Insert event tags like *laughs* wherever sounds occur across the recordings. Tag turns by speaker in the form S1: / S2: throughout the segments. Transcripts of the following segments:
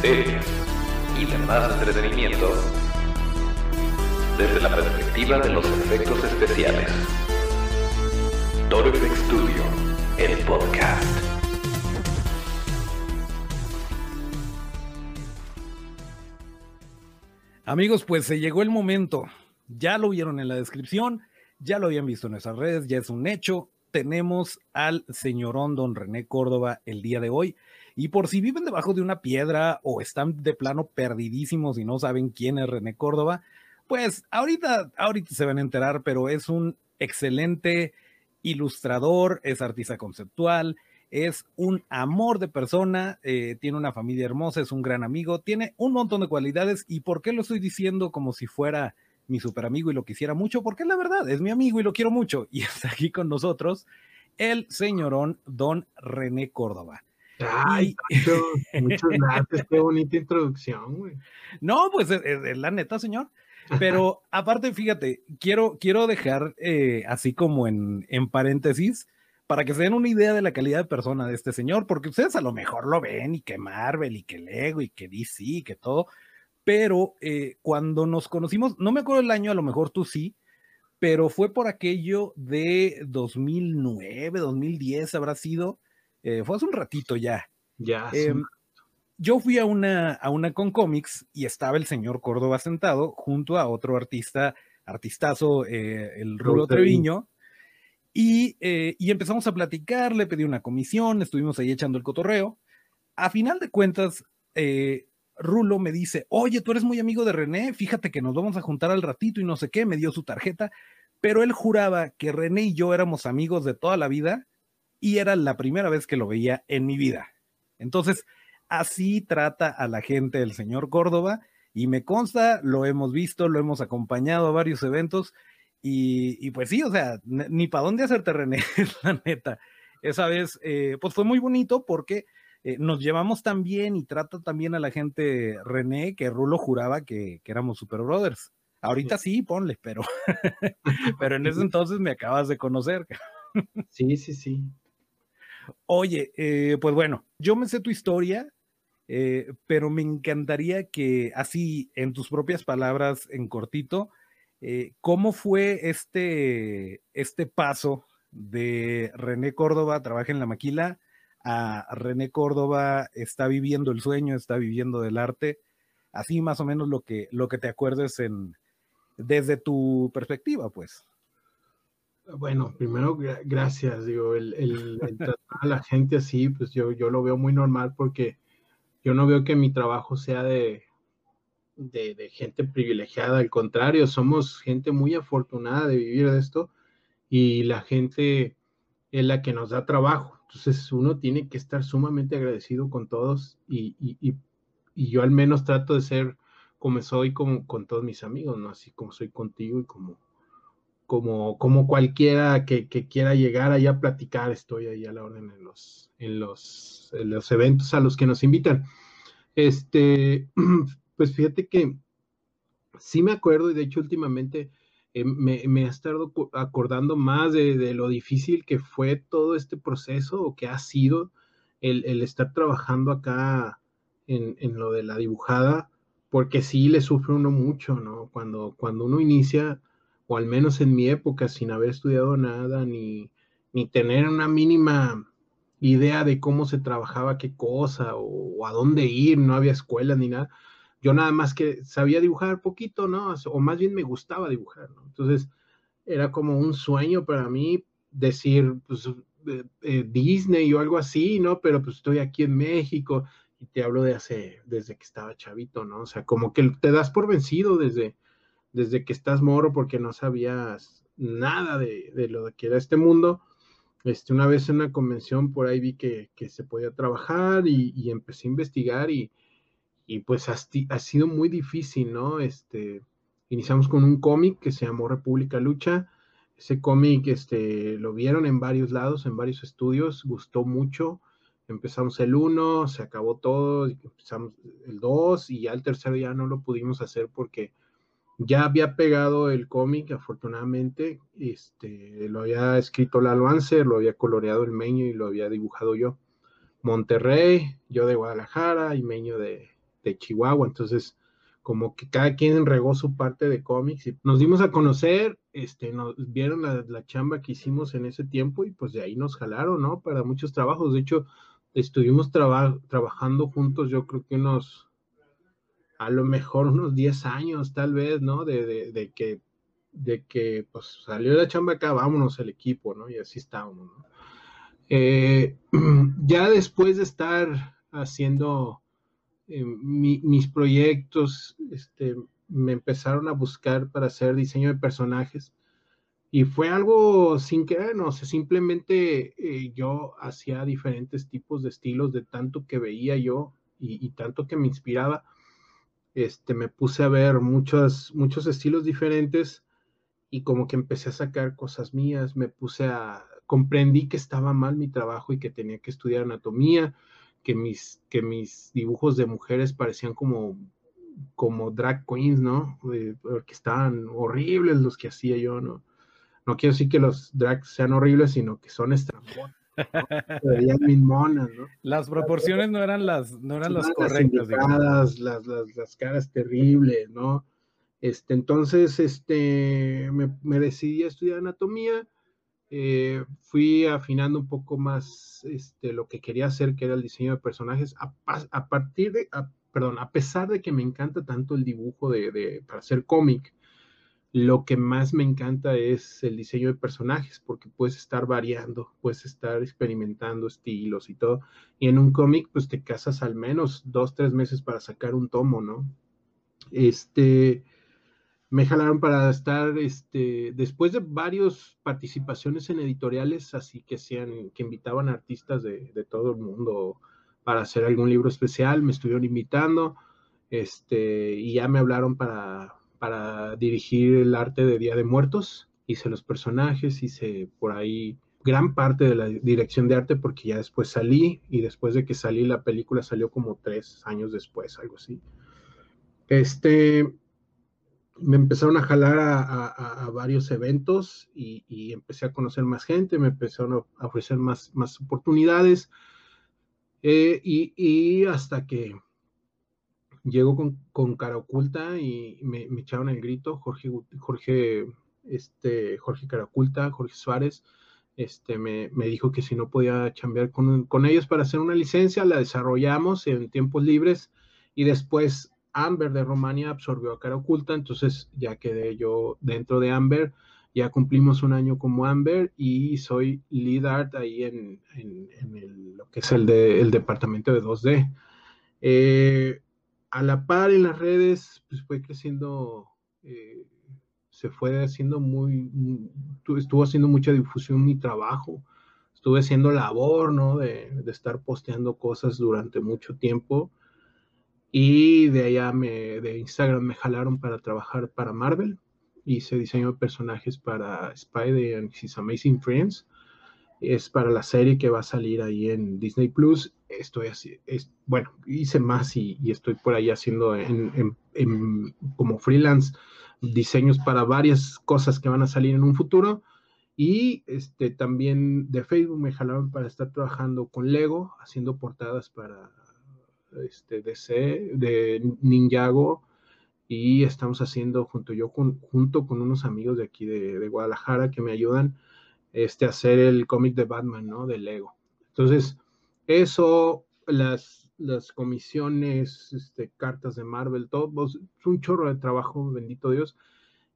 S1: series y demás entretenimiento desde la perspectiva de los efectos especiales. Torbex Studio, el podcast.
S2: Amigos, pues se llegó el momento. Ya lo vieron en la descripción, ya lo habían visto en nuestras redes, ya es un hecho. Tenemos al señorón don René Córdoba el día de hoy. Y por si viven debajo de una piedra o están de plano perdidísimos y no saben quién es René Córdoba, pues ahorita, ahorita se van a enterar, pero es un excelente ilustrador, es artista conceptual, es un amor de persona, eh, tiene una familia hermosa, es un gran amigo, tiene un montón de cualidades. ¿Y por qué lo estoy diciendo como si fuera mi super amigo y lo quisiera mucho? Porque la verdad, es mi amigo y lo quiero mucho. *laughs* Y está aquí con nosotros el señorón don René Córdoba.
S3: Ay, muchas *laughs* gracias, qué bonita introducción, güey.
S2: No, pues es, la neta, señor. Pero aparte, fíjate, quiero, quiero dejar eh, así como en, en paréntesis, para que se den una idea de la calidad de persona de este señor, porque ustedes a lo mejor lo ven y que Marvel y que Lego y que DC y que todo, pero eh, cuando nos conocimos, no me acuerdo el año, a lo mejor tú sí, pero fue por aquello de 2009, 2010 habrá sido, eh, fue hace un ratito ya.
S3: Ya.
S2: Em, yo fui a una, a una con cómics y estaba el señor Córdoba sentado junto a otro artista, artistazo, eh, el Rulo Treviño, y, eh, y, empezamos a platicar, le pedí una comisión, estuvimos ahí echando el cotorreo. A final de cuentas, Rulo me dice, oye, tú eres muy amigo de René, fíjate que nos vamos a juntar al ratito y no sé qué, me dio su tarjeta, pero él juraba que René y yo éramos amigos de toda la vida y era la primera vez que lo veía en mi vida. Entonces, Así trata a la gente el señor Córdoba y me consta, lo hemos visto, lo hemos acompañado a varios eventos y, pues sí, o sea, ni para dónde hacerte René, *laughs* la neta. Esa vez, eh, pues fue muy bonito porque eh, nos llevamos tan bien y trata también a la gente René que Rulo juraba que, éramos super brothers. Ahorita sí, ponle, pero, *laughs* pero en ese *laughs* entonces me acabas de conocer.
S3: Sí, sí, sí.
S2: Oye, eh, pues bueno, yo me sé tu historia, eh, pero me encantaría que así, en tus propias palabras, en cortito, eh, ¿cómo fue este, este paso de René Córdoba, trabaja en la maquila, a René Córdoba está viviendo el sueño, está viviendo del arte? Así más o menos lo que, lo que te acuerdes en, desde tu perspectiva, pues.
S3: Bueno, primero, gracias. Digo, el, tratar a la gente así, pues yo, yo lo veo muy normal porque yo no veo que mi trabajo sea de, de, gente privilegiada, al contrario, somos gente muy afortunada de vivir de esto y la gente es la que nos da trabajo. Entonces uno tiene que estar sumamente agradecido con todos y, y, yo al menos trato de ser como soy con, todos mis amigos, ¿no? Así como soy contigo y como, como, como cualquiera que, que quiera llegar allá a platicar, estoy ahí a la orden en los, en los, los eventos a los que nos invitan. Este, *clears throat* pues fíjate que sí me acuerdo y de hecho últimamente eh, me, me, he estado acordando más de, lo difícil que fue todo este proceso o que ha sido el, estar trabajando acá en, en, lo de la dibujada, porque sí le sufre uno mucho, ¿no? Cuando, cuando uno inicia, o al menos en mi época, sin haber estudiado nada, ni, ni tener una mínima idea de cómo se trabajaba qué cosa o, a dónde ir, no había escuela ni nada. Yo nada más que sabía dibujar poquito, ¿no? O más bien me gustaba dibujar, ¿no? Entonces era como un sueño para mí decir, pues, eh, eh, Disney o algo así, ¿no? Pero pues estoy aquí en México y te hablo de hace, desde que estaba chavito, ¿no? O sea, como que te das por vencido desde, desde que estás moro porque no sabías nada de, de lo que era este mundo este, una vez en una convención por ahí vi que, se podía trabajar y, empecé a investigar y, pues ha, ha, sido muy difícil, ¿no? Este, iniciamos con un cómic que se llamó República Lucha. Ese cómic este, lo vieron en varios lados, en varios estudios, gustó mucho. Empezamos el 1, se acabó todo, empezamos el 2 y ya el tercero ya no lo pudimos hacer porque ya había pegado el cómic, afortunadamente, este, lo había escrito Lalo Anser, lo había coloreado el Meño y lo había dibujado yo. Monterrey, yo de Guadalajara y Meño de, de Chihuahua. Entonces, como que cada quien regó su parte de cómics y nos dimos a conocer, este, nos vieron la, chamba que hicimos en ese tiempo y pues de ahí nos jalaron, ¿no? Para muchos trabajos. De hecho, estuvimos trabajando juntos, yo creo que unos, a lo mejor unos 10 años, tal vez, ¿no? De, de, que, de que, pues salió la chamba acá, vámonos el equipo, ¿no? Y así estábamos, ¿no? Eh, *clears throat* ya después de estar haciendo eh, mis proyectos este, me empezaron a buscar para hacer diseño de personajes y fue algo sin querer, no sé, simplemente eh, yo hacía diferentes tipos de estilos de tanto que veía yo y, tanto que me inspiraba. Este, me puse a ver muchos, muchos estilos diferentes y como que empecé a sacar cosas mías, me puse a, comprendí que estaba mal mi trabajo y que tenía que estudiar anatomía, que mis, que mis dibujos de mujeres parecían como, como drag queens, ¿no? porque estaban horribles los que hacía yo, ¿no? No quiero decir que los drags sean horribles, sino que son estrambóticos. ¿No?
S2: Las proporciones no eran las, no eran las correctas.
S3: Las, las, las, caras terribles, ¿no? Este, entonces, este, me, me decidí a estudiar anatomía eh, fui afinando un poco más este, lo que quería hacer, que era el diseño de personajes, a, partir de, perdón, a pesar de que me encanta tanto el dibujo de, para hacer cómic, lo que más me encanta es el diseño de personajes, porque puedes estar variando, puedes estar experimentando estilos y todo. Y en un cómic, pues te casas al menos dos, tres meses para sacar un tomo, ¿no? Este, me jalaron para estar, este, después de varias participaciones en editoriales, así que sean, que invitaban artistas de, todo el mundo para hacer algún libro especial, me estuvieron invitando, este, y ya me hablaron para, para dirigir el arte de Día de Muertos, hice los personajes, hice por ahí gran parte de la dirección de arte porque ya después salí y después de que salí la película salió como tres años después, algo así. Este, me empezaron a jalar a, varios eventos y, empecé a conocer más gente, me empezaron a ofrecer más, más oportunidades eh, y, hasta que llegó con, cara oculta y me, echaron el grito, Jorge, Jorge, este, Jorge cara oculta, Jorge Suárez, este, me, dijo que si no podía chambear con, con ellos para hacer una licencia, la desarrollamos en tiempos libres y después Amber de Romania absorbió a cara oculta, entonces ya quedé yo dentro de Amber, ya cumplimos un año como Amber y soy lead art ahí en, lo que es el, de, departamento de 2D. Eh, a la par en las redes, pues fue creciendo, eh, se fue haciendo muy, estuvo haciendo mucha difusión mi trabajo, estuve haciendo labor, ¿no? De, de estar posteando cosas durante mucho tiempo y de allá me, de Instagram me jalaron para trabajar para Marvel. Hice diseño de personajes para Spider and His Amazing Friends. Es para la serie que va a salir ahí en Disney Plus. Estoy así, es, bueno, hice más y, estoy por ahí haciendo en, como freelance diseños para varias cosas que van a salir en un futuro. Y este, también de Facebook me jalaron para estar trabajando con Lego, haciendo portadas para este, DC, de Ninjago, y estamos haciendo junto yo con, junto con unos amigos de aquí de, Guadalajara que me ayudan este, a hacer el cómic de Batman, ¿no? De Lego. Entonces, eso, las, las comisiones, este, cartas de Marvel, todo, es un chorro de trabajo, bendito Dios.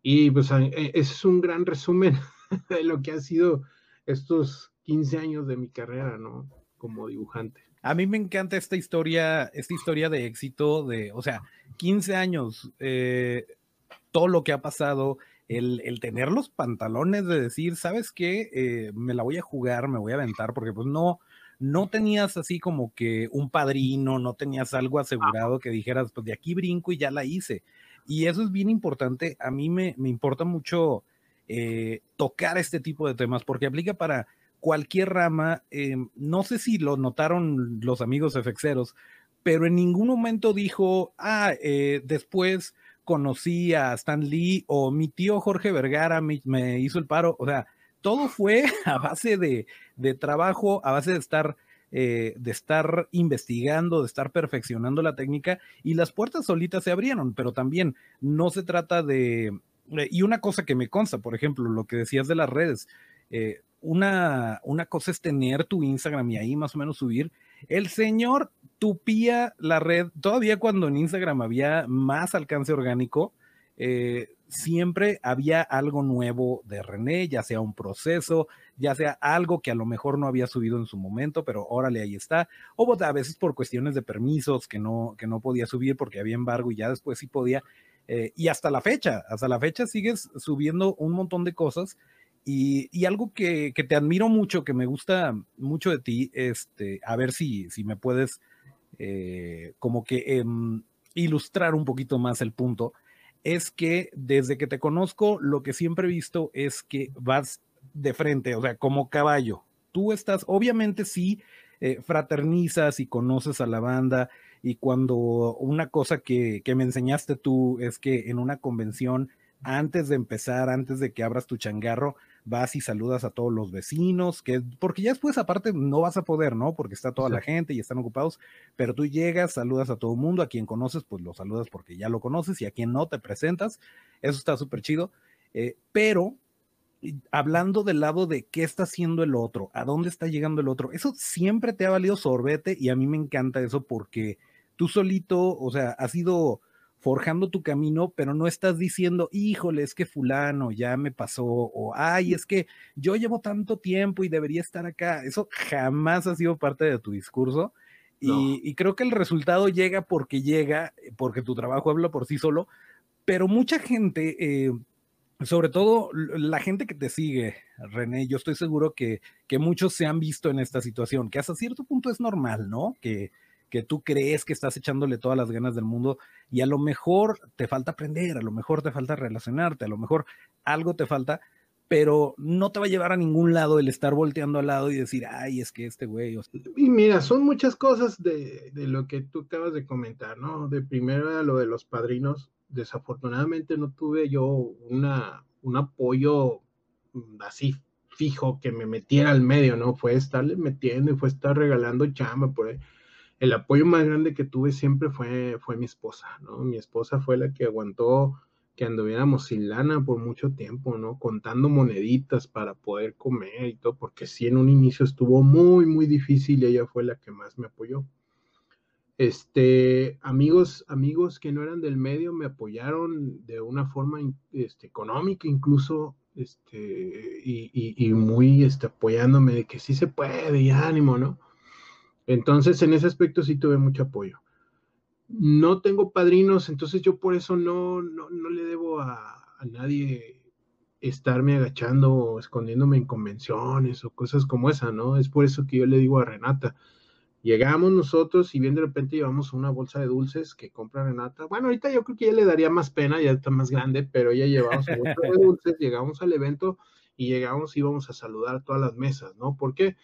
S3: Y pues e, es un gran resumen *laughs* de lo que ha sido estos 15 años de mi carrera, ¿no? Como dibujante.
S2: A mí me encanta esta historia, esta historia de éxito de, o sea, 15 años, eh, todo lo que ha pasado, el, tener los pantalones de decir, ¿sabes qué? Eh, me la voy a jugar, me voy a aventar, porque pues no, no tenías así como que un padrino, no tenías algo asegurado que dijeras, pues de aquí brinco y ya la hice. Y eso es bien importante. A mí me, me importa mucho eh, tocar este tipo de temas porque aplica para cualquier rama, em, no sé si lo notaron los amigos FXeros, pero en ningún momento dijo, ah, eh, después conocí a Stan Lee o mi tío Jorge Vergara me, hizo el paro, o sea, todo fue *laughs* a base de, trabajo, a base de estar eh, de estar investigando, de estar perfeccionando la técnica y las puertas solitas se abrieron, pero también no se trata de... Eh, y una cosa que me consta, por ejemplo, lo que decías de las redes, eh, una, una cosa es tener tu Instagram y ahí más o menos subir. El señor tupía la red, todavía cuando en Instagram había más alcance orgánico, eh, siempre había algo nuevo de René, ya sea un proceso, ya sea algo que a lo mejor no había subido en su momento, pero órale, ahí está. O a veces por cuestiones de permisos que no, que no podía subir porque había embargo y ya después sí podía. Eh, y hasta la fecha, hasta la fecha sigues subiendo un montón de cosas. Y, algo que, te admiro mucho, que me gusta mucho de ti, este, a ver si, si me puedes eh, como que em, ilustrar un poquito más el punto es que desde que te conozco, lo que siempre he visto es que vas de frente, o sea, como caballo. Tú estás, obviamente sí, eh, fraternizas y conoces a la banda y cuando una cosa que, que me enseñaste tú es que en una convención, antes de empezar, antes de que abras tu changarro, vas y saludas a todos los vecinos, que porque ya después aparte no vas a poder, ¿no? Porque está toda la gente y están ocupados, pero tú llegas, saludas a todo el mundo, a quien conoces, pues lo saludas porque ya lo conoces y a quien no te presentas, eso está súper chido, eh, pero hablando del lado de qué está haciendo el otro, a dónde está llegando el otro, eso siempre te ha valido sorbete y a mí me encanta eso porque tú solito, o sea, has sido forjando tu camino, pero no estás diciendo, híjole, es que fulano ya me pasó, o ay, es que yo llevo tanto tiempo y debería estar acá. Eso jamás ha sido parte de tu discurso. Y, creo que el resultado llega porque llega, porque tu trabajo habla por sí solo, pero mucha gente, eh, sobre todo la gente que te sigue, René, yo estoy seguro que, que muchos se han visto en esta situación, que hasta cierto punto es normal, ¿no? Que, que tú crees que estás echándole todas las ganas del mundo y a lo mejor te falta aprender, a lo mejor te falta relacionarte, a lo mejor algo te falta, pero no te va a llevar a ningún lado el estar volteando al lado y decir, ay, es que este güey.
S3: Y mira, son muchas cosas de, lo que tú acabas de comentar, ¿no? De primero lo de los padrinos. Desafortunadamente no tuve yo una, un apoyo así fijo que me metiera al medio, ¿no? Fue estarle metiendo y fue estar regalando chamba por ahí el apoyo más grande que tuve siempre fue, fue mi esposa, ¿no? Mi esposa fue la que aguantó que anduviéramos sin lana por mucho tiempo, ¿no? Contando moneditas para poder comer y todo, porque sí en un inicio estuvo muy, muy difícil y ella fue la que más me apoyó. Este, amigos, amigos que no eran del medio me apoyaron de una forma este, económica incluso, este, y, y, muy este, apoyándome de que sí se puede y ánimo, ¿no? Entonces, en ese aspecto sí tuve mucho apoyo. No tengo padrinos, entonces yo por eso no, no, le debo a, nadie estarme agachando o escondiéndome en convenciones o cosas como esa, ¿no? Es por eso que yo le digo a Renata, llegamos nosotros y bien de repente llevamos una bolsa de dulces que compra Renata. Bueno, ahorita yo creo que ya le daría más pena, ya está más grande, pero ella llevaba su bolsa de *laughs* dulces, llegamos al evento y llegamos y íbamos a saludar todas las mesas, ¿no? ¿Por qué? porque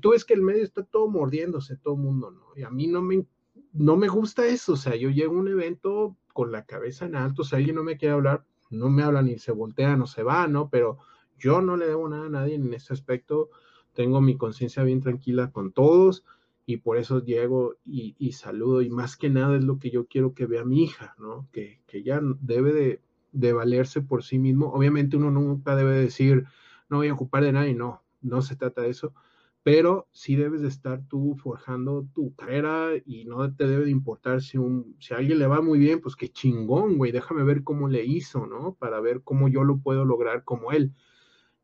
S3: tú ves que el medio está todo mordiéndose, todo mundo, ¿no? Y a mí no me, no me gusta eso, o sea, yo llego a un evento con la cabeza en alto, si alguien no me quiere hablar, no me habla ni se voltea, no se va, ¿no? Pero yo no le debo nada a nadie en ese aspecto, tengo mi conciencia bien tranquila con todos y por eso llego y, saludo y más que nada es lo que yo quiero que vea mi hija, ¿no? Que, que ya debe de, de valerse por sí mismo. Obviamente uno nunca debe decir, no voy a ocupar de nadie, no, no se trata de eso, pero sí debes de estar tú forjando tu carrera y no te debe de importar si, un, si a alguien le va muy bien, pues qué chingón, güey, déjame ver cómo le hizo, ¿no? Para ver cómo yo lo puedo lograr como él.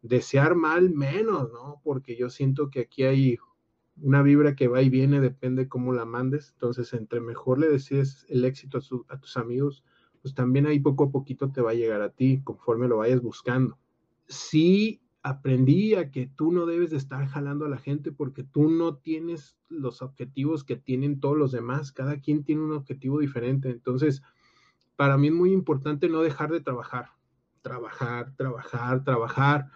S3: Desear mal menos, ¿no? Porque yo siento que aquí hay una vibra que va y viene, depende cómo la mandes. Entonces, entre mejor le desees el éxito a, a tus amigos, pues también ahí poco a poquito te va a llegar a ti conforme lo vayas buscando. Sí aprendí a que tú no debes de estar jalando a la gente porque tú no tienes los objetivos que tienen todos los demás. Cada quien tiene un objetivo diferente. Entonces, para mí es muy importante no dejar de trabajar. Trabajar, trabajar, trabajar.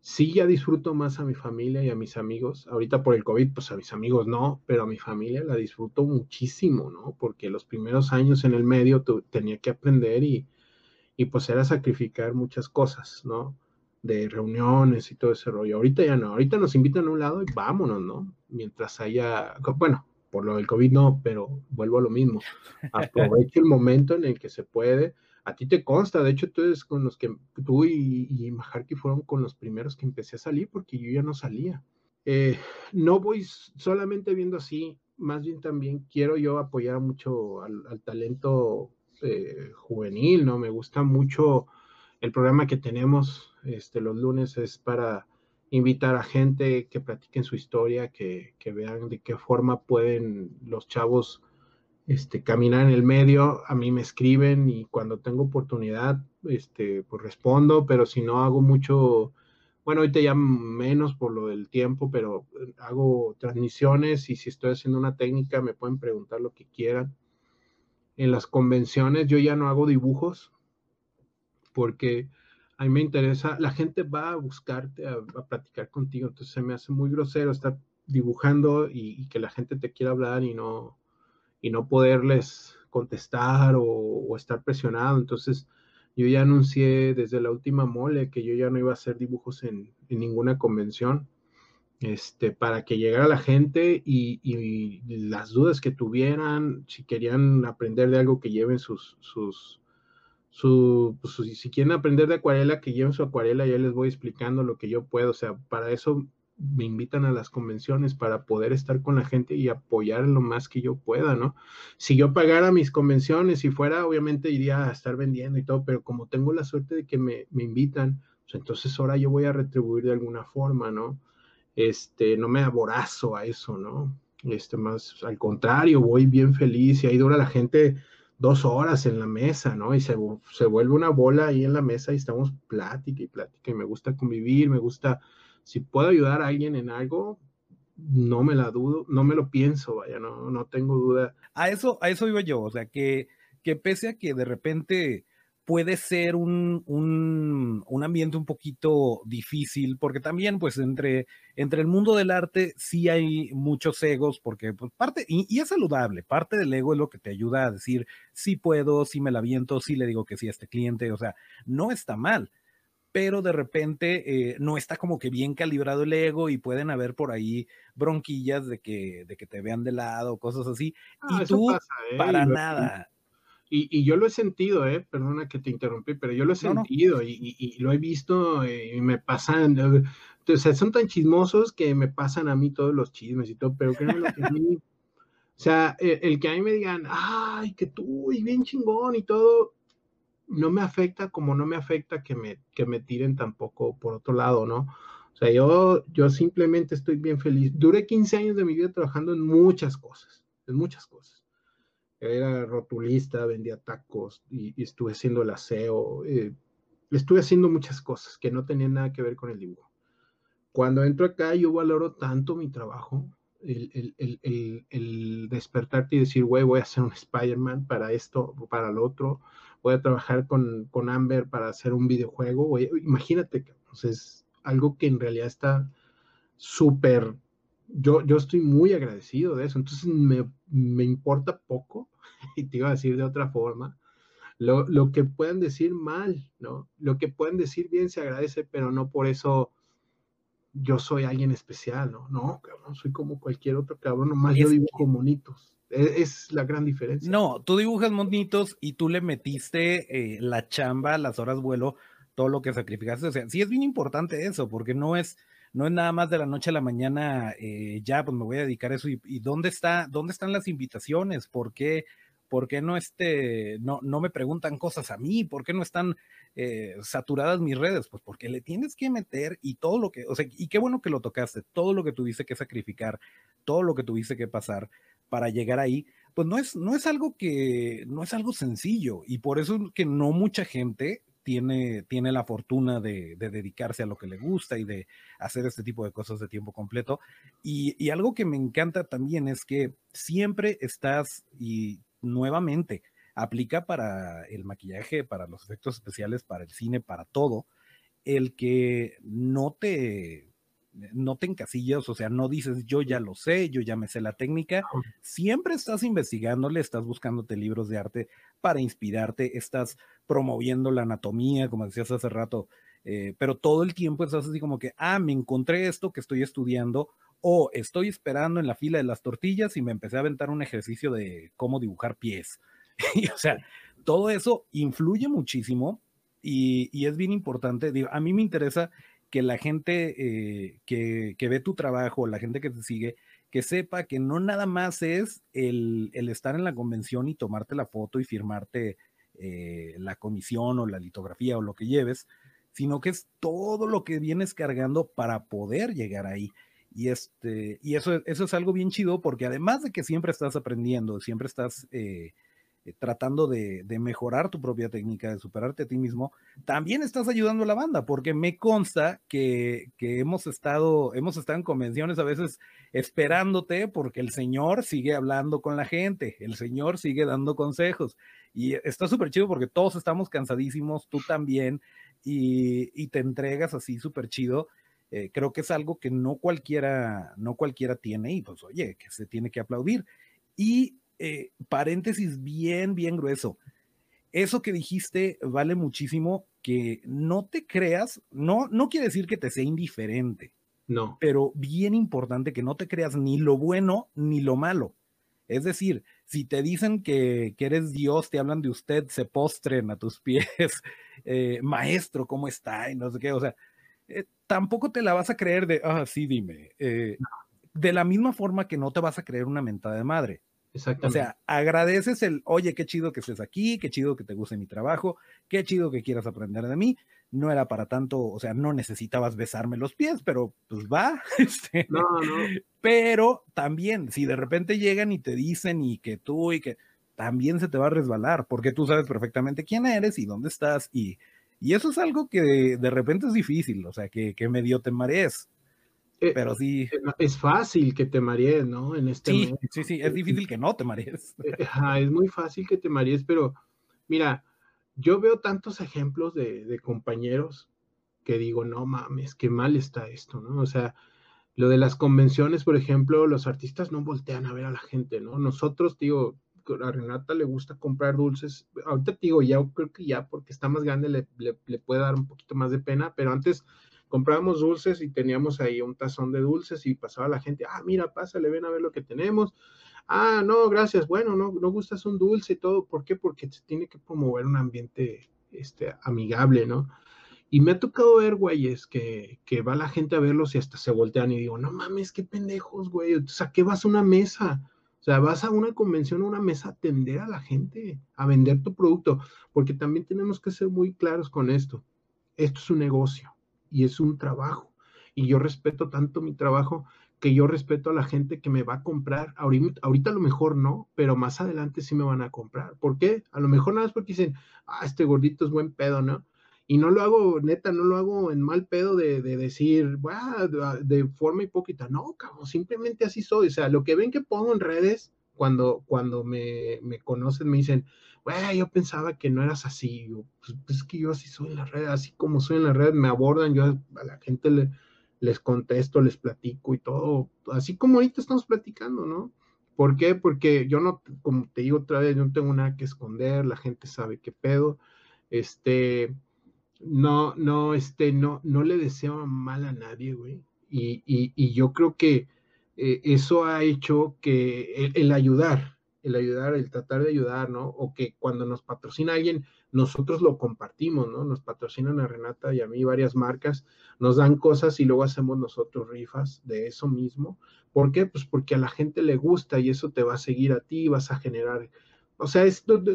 S3: Sí, ya disfruto más a mi familia y a mis amigos. Ahorita por el COVID, pues a mis amigos no, pero a mi familia la disfruto muchísimo, ¿no? Porque los primeros años en el medio tenía que aprender y, y pues era sacrificar muchas cosas, ¿no? De reuniones y todo ese rollo. Ahorita ya no, ahorita nos invitan a un lado y vámonos, ¿no? Mientras haya, bueno, por lo del COVID no, pero vuelvo a lo mismo. Aprovecho el momento en el que se puede. A ti te consta, de hecho, tú eres con los que tú y, y Maharki fueron con los primeros que empecé a salir porque yo ya no salía. Eh, no voy solamente viendo así, más bien también quiero yo apoyar mucho al, talento eh, juvenil, ¿no? Me gusta mucho el programa que tenemos este, los lunes, es para invitar a gente que practiquen su historia, que, vean de qué forma pueden los chavos este, caminar en el medio. A mí me escriben y cuando tengo oportunidad, este, pues respondo, pero si no hago mucho bueno, ahorita ya menos por lo del tiempo, pero hago transmisiones y si estoy haciendo una técnica me pueden preguntar lo que quieran. En las convenciones yo ya no hago dibujos porque a mí me interesa, la gente va a buscarte, a, platicar contigo, entonces se me hace muy grosero estar dibujando y, que la gente te quiera hablar y no, y no poderles contestar o, estar presionado. Entonces, yo ya anuncié desde la última mole que yo ya no iba a hacer dibujos en, ninguna convención, este, para que llegara la gente y, las dudas que tuvieran, si querían aprender de algo que lleven sus, sus, pues, si quieren aprender de acuarela, que lleven su acuarela, ya les voy explicando lo que yo puedo, o sea, para eso me invitan a las convenciones para poder estar con la gente y apoyar lo más que yo pueda, ¿no? Si yo pagara mis convenciones y fuera, obviamente iría a estar vendiendo y todo, pero como tengo la suerte de que me, invitan, pues entonces ahora yo voy a retribuir de alguna forma, ¿no? Este, no me aborazo a eso, ¿no? Este, más al contrario, voy bien feliz y ahí dura la gente dos horas en la mesa, ¿no? Y se, se vuelve una bola ahí en la mesa y estamos plática y plática y me gusta convivir, me gusta si puedo ayudar a alguien en algo, no me la dudo, no me lo pienso, vaya, no, no tengo duda.
S2: A eso, a eso iba yo, o sea, que, que pese a que de repente puede ser un, un, ambiente un poquito difícil, porque también, pues, entre, entre el mundo del arte sí hay muchos egos, porque, pues, parte, y, y, es saludable, parte del ego es lo que te ayuda a decir, sí puedo, sí me la viento, sí le digo que sí a este cliente, o sea, no está mal pero de repente eh, no está como que bien calibrado el ego y pueden haber por ahí bronquillas de que, de que te vean de lado, cosas así. Ah, y tú, ¿eh? para nada.
S3: Y, yo lo he sentido, ¿eh? Perdona que te interrumpí, pero yo lo he sentido Y, lo he visto eh, y me pasan, entonces son tan chismosos que me pasan a mí todos los chismes y todo, pero creo que a mí, o sea, el, el, que a mí me digan, ay, que tú, y bien chingón y todo, no me afecta como no me afecta que me, que me tiren tampoco por otro lado, ¿no? O sea, yo, yo simplemente estoy bien feliz. Duré 15 años de mi vida trabajando en muchas cosas, en muchas cosas. Era rotulista, vendía tacos y, estuve haciendo el aseo. Eh, estuve haciendo muchas cosas que no tenían nada que ver con el dibujo. Cuando entro acá, yo valoro tanto mi trabajo, el, el, el, el despertarte y decir, güey, voy a hacer un Spider-Man para esto, para lo otro voy a trabajar con, con Amber para hacer un videojuego. imagínate, pues es algo que en realidad está súper, yo, yo estoy muy agradecido de eso, entonces me, me importa poco, *laughs* y te iba a decir de otra forma, lo, lo, que puedan decir mal, ¿no? Lo que puedan decir bien se agradece, pero no por eso yo soy alguien especial, ¿no? No, cabrón, soy como cualquier otro cabrón, nomás yo dibujo monitos. E-, es la gran diferencia.
S2: No, tú dibujas monitos y tú le metiste eh, la chamba, las horas vuelo, todo lo que sacrificaste. O sea, sí es bien importante eso, porque no es, no es nada más de la noche a la mañana, eh, ya, pues me voy a dedicar a eso. ¿Y, dónde, está, dónde están las invitaciones? ¿Por qué, por qué no, este, no, no me preguntan cosas a mí? ¿Por qué no están eh, saturadas mis redes? Pues porque le tienes que meter y todo lo que, o sea, y qué bueno que lo tocaste, todo lo que tuviste que sacrificar, todo lo que tuviste que pasar para llegar ahí, pues no es, no es algo que, no es algo sencillo y por eso es que no mucha gente tiene, tiene la fortuna de, dedicarse a lo que le gusta y de hacer este tipo de cosas de tiempo completo. Y, y algo que me encanta también es que siempre estás y nuevamente aplica para el maquillaje, para los efectos especiales, para el cine, para todo, el que no te no te encasillas, o sea, no dices yo ya lo sé, yo ya me sé la técnica, siempre estás investigándole, estás buscándote libros de arte para inspirarte, estás promoviendo la anatomía, como decías hace rato, eh, pero todo el tiempo estás así como que, ah, me encontré esto que estoy estudiando, o estoy esperando en la fila de las tortillas y me empecé a aventar un ejercicio de cómo dibujar pies. *laughs* y, o sea, todo eso influye muchísimo y, es bien importante. a mí me interesa que la gente eh, que, que, ve tu trabajo, la gente que te sigue, que sepa que no nada más es el, el estar en la convención y tomarte la foto y firmarte eh, la comisión o la litografía o lo que lleves, sino que es todo lo que vienes cargando para poder llegar ahí. Y, este, y eso, eso es algo bien chido porque además de que siempre estás aprendiendo, siempre estás eh, eh, tratando de, mejorar tu propia técnica, de superarte a ti mismo, también estás ayudando a la banda, porque me consta que, hemos, estado, hemos estado en convenciones a veces esperándote porque el Señor sigue hablando con la gente, el Señor sigue dando consejos y está súper chido porque todos estamos cansadísimos, tú también, y, te entregas así súper chido. Eh, creo que es algo que no cualquiera, no cualquiera tiene y pues oye, que se tiene que aplaudir. Y eh, paréntesis bien, bien grueso. Eso que dijiste vale muchísimo, que no te creas, no, no quiere decir que te sea indiferente.
S3: No.
S2: Pero bien importante que no te creas ni lo bueno ni lo malo. Es decir, si te dicen que, eres Dios, te hablan de usted, se postren a tus *laughs* pies, eh, maestro, ¿cómo está? Y no sé qué, o sea, eh, tampoco te la vas a creer de, ah, sí, dime. de la misma forma que no te vas a creer una mentada de madre. O sea, agradeces el, oye, qué chido que estés aquí, qué chido que te guste mi trabajo, qué chido que quieras aprender de mí. No era para tanto, o sea, no necesitabas besarme los pies, pero pues va. *laughs* Este,
S3: no, no.
S2: Pero también, si de repente llegan y te dicen y que tú y que también se te va a resbalar, porque tú sabes perfectamente quién eres y dónde estás. Y, y eso es algo que de, repente es difícil, o sea, que, que medio te marees. Eh, pero sí. Eh,
S3: es fácil que te marees, ¿no? En este
S2: sí, sí, sí, es difícil que no te marees.
S3: Eh, es muy fácil que te marees, pero mira, yo veo tantos ejemplos de, compañeros que digo, no mames, qué mal está esto, ¿no? O sea, lo de las convenciones, por ejemplo, los artistas no voltean a ver a la gente, ¿no? Nosotros, digo, a Renata le gusta comprar dulces. Ahorita digo, ya creo que ya porque está más grande le, le, puede dar un poquito más de pena, pero antes comprábamos dulces y teníamos ahí un tazón de dulces y pasaba la gente, ah, mira, pásale, ven a ver lo que tenemos. Ah, no, gracias, bueno, no, no gustas un dulce y todo. ¿Por qué? Porque se tiene que promover un ambiente este, amigable, ¿no? Y me ha tocado ver, güeyes, que, que va la gente a verlos y hasta se voltean y digo, no mames, qué pendejos, güey. O sea, ¿qué vas a una mesa? O sea, vas a una convención, a una mesa a atender a la gente, a vender tu producto, porque también tenemos que ser muy claros con esto. Esto es un negocio y es un trabajo. Y yo respeto tanto mi trabajo que yo respeto a la gente que me va a comprar. Ahorita, ahorita a lo mejor no, pero más adelante sí me van a comprar. ¿Por qué? A lo mejor nada más porque dicen, ah, este gordito es buen pedo, ¿no? Y no lo hago, neta, no lo hago en mal pedo de, decir, de forma hipócrita. No, cabrón, simplemente así soy. O sea, lo que ven que pongo en redes, cuando, cuando me, me conocen, me dicen, güey, yo pensaba que no eras así. pues, es que yo así soy en la red, así como soy en la red, me abordan, yo a la gente le, les contesto, les platico y todo, así como ahorita estamos platicando, ¿no? ¿Por qué? Porque yo no, como te digo otra vez, yo no tengo nada que esconder, la gente sabe qué pedo, este, no, no, este, no, no le deseo mal a nadie, güey. Y, y yo creo que eh, eso ha hecho que el ayudar, el ayudar, el tratar de ayudar, ¿no? O que cuando nos patrocina alguien, nosotros lo compartimos, ¿no? Nos patrocinan a Renata y a mí varias marcas, nos dan cosas y luego hacemos nosotros rifas de eso mismo. ¿Por qué? Pues porque a la gente le gusta y eso te va a seguir a ti, vas a generar o sea,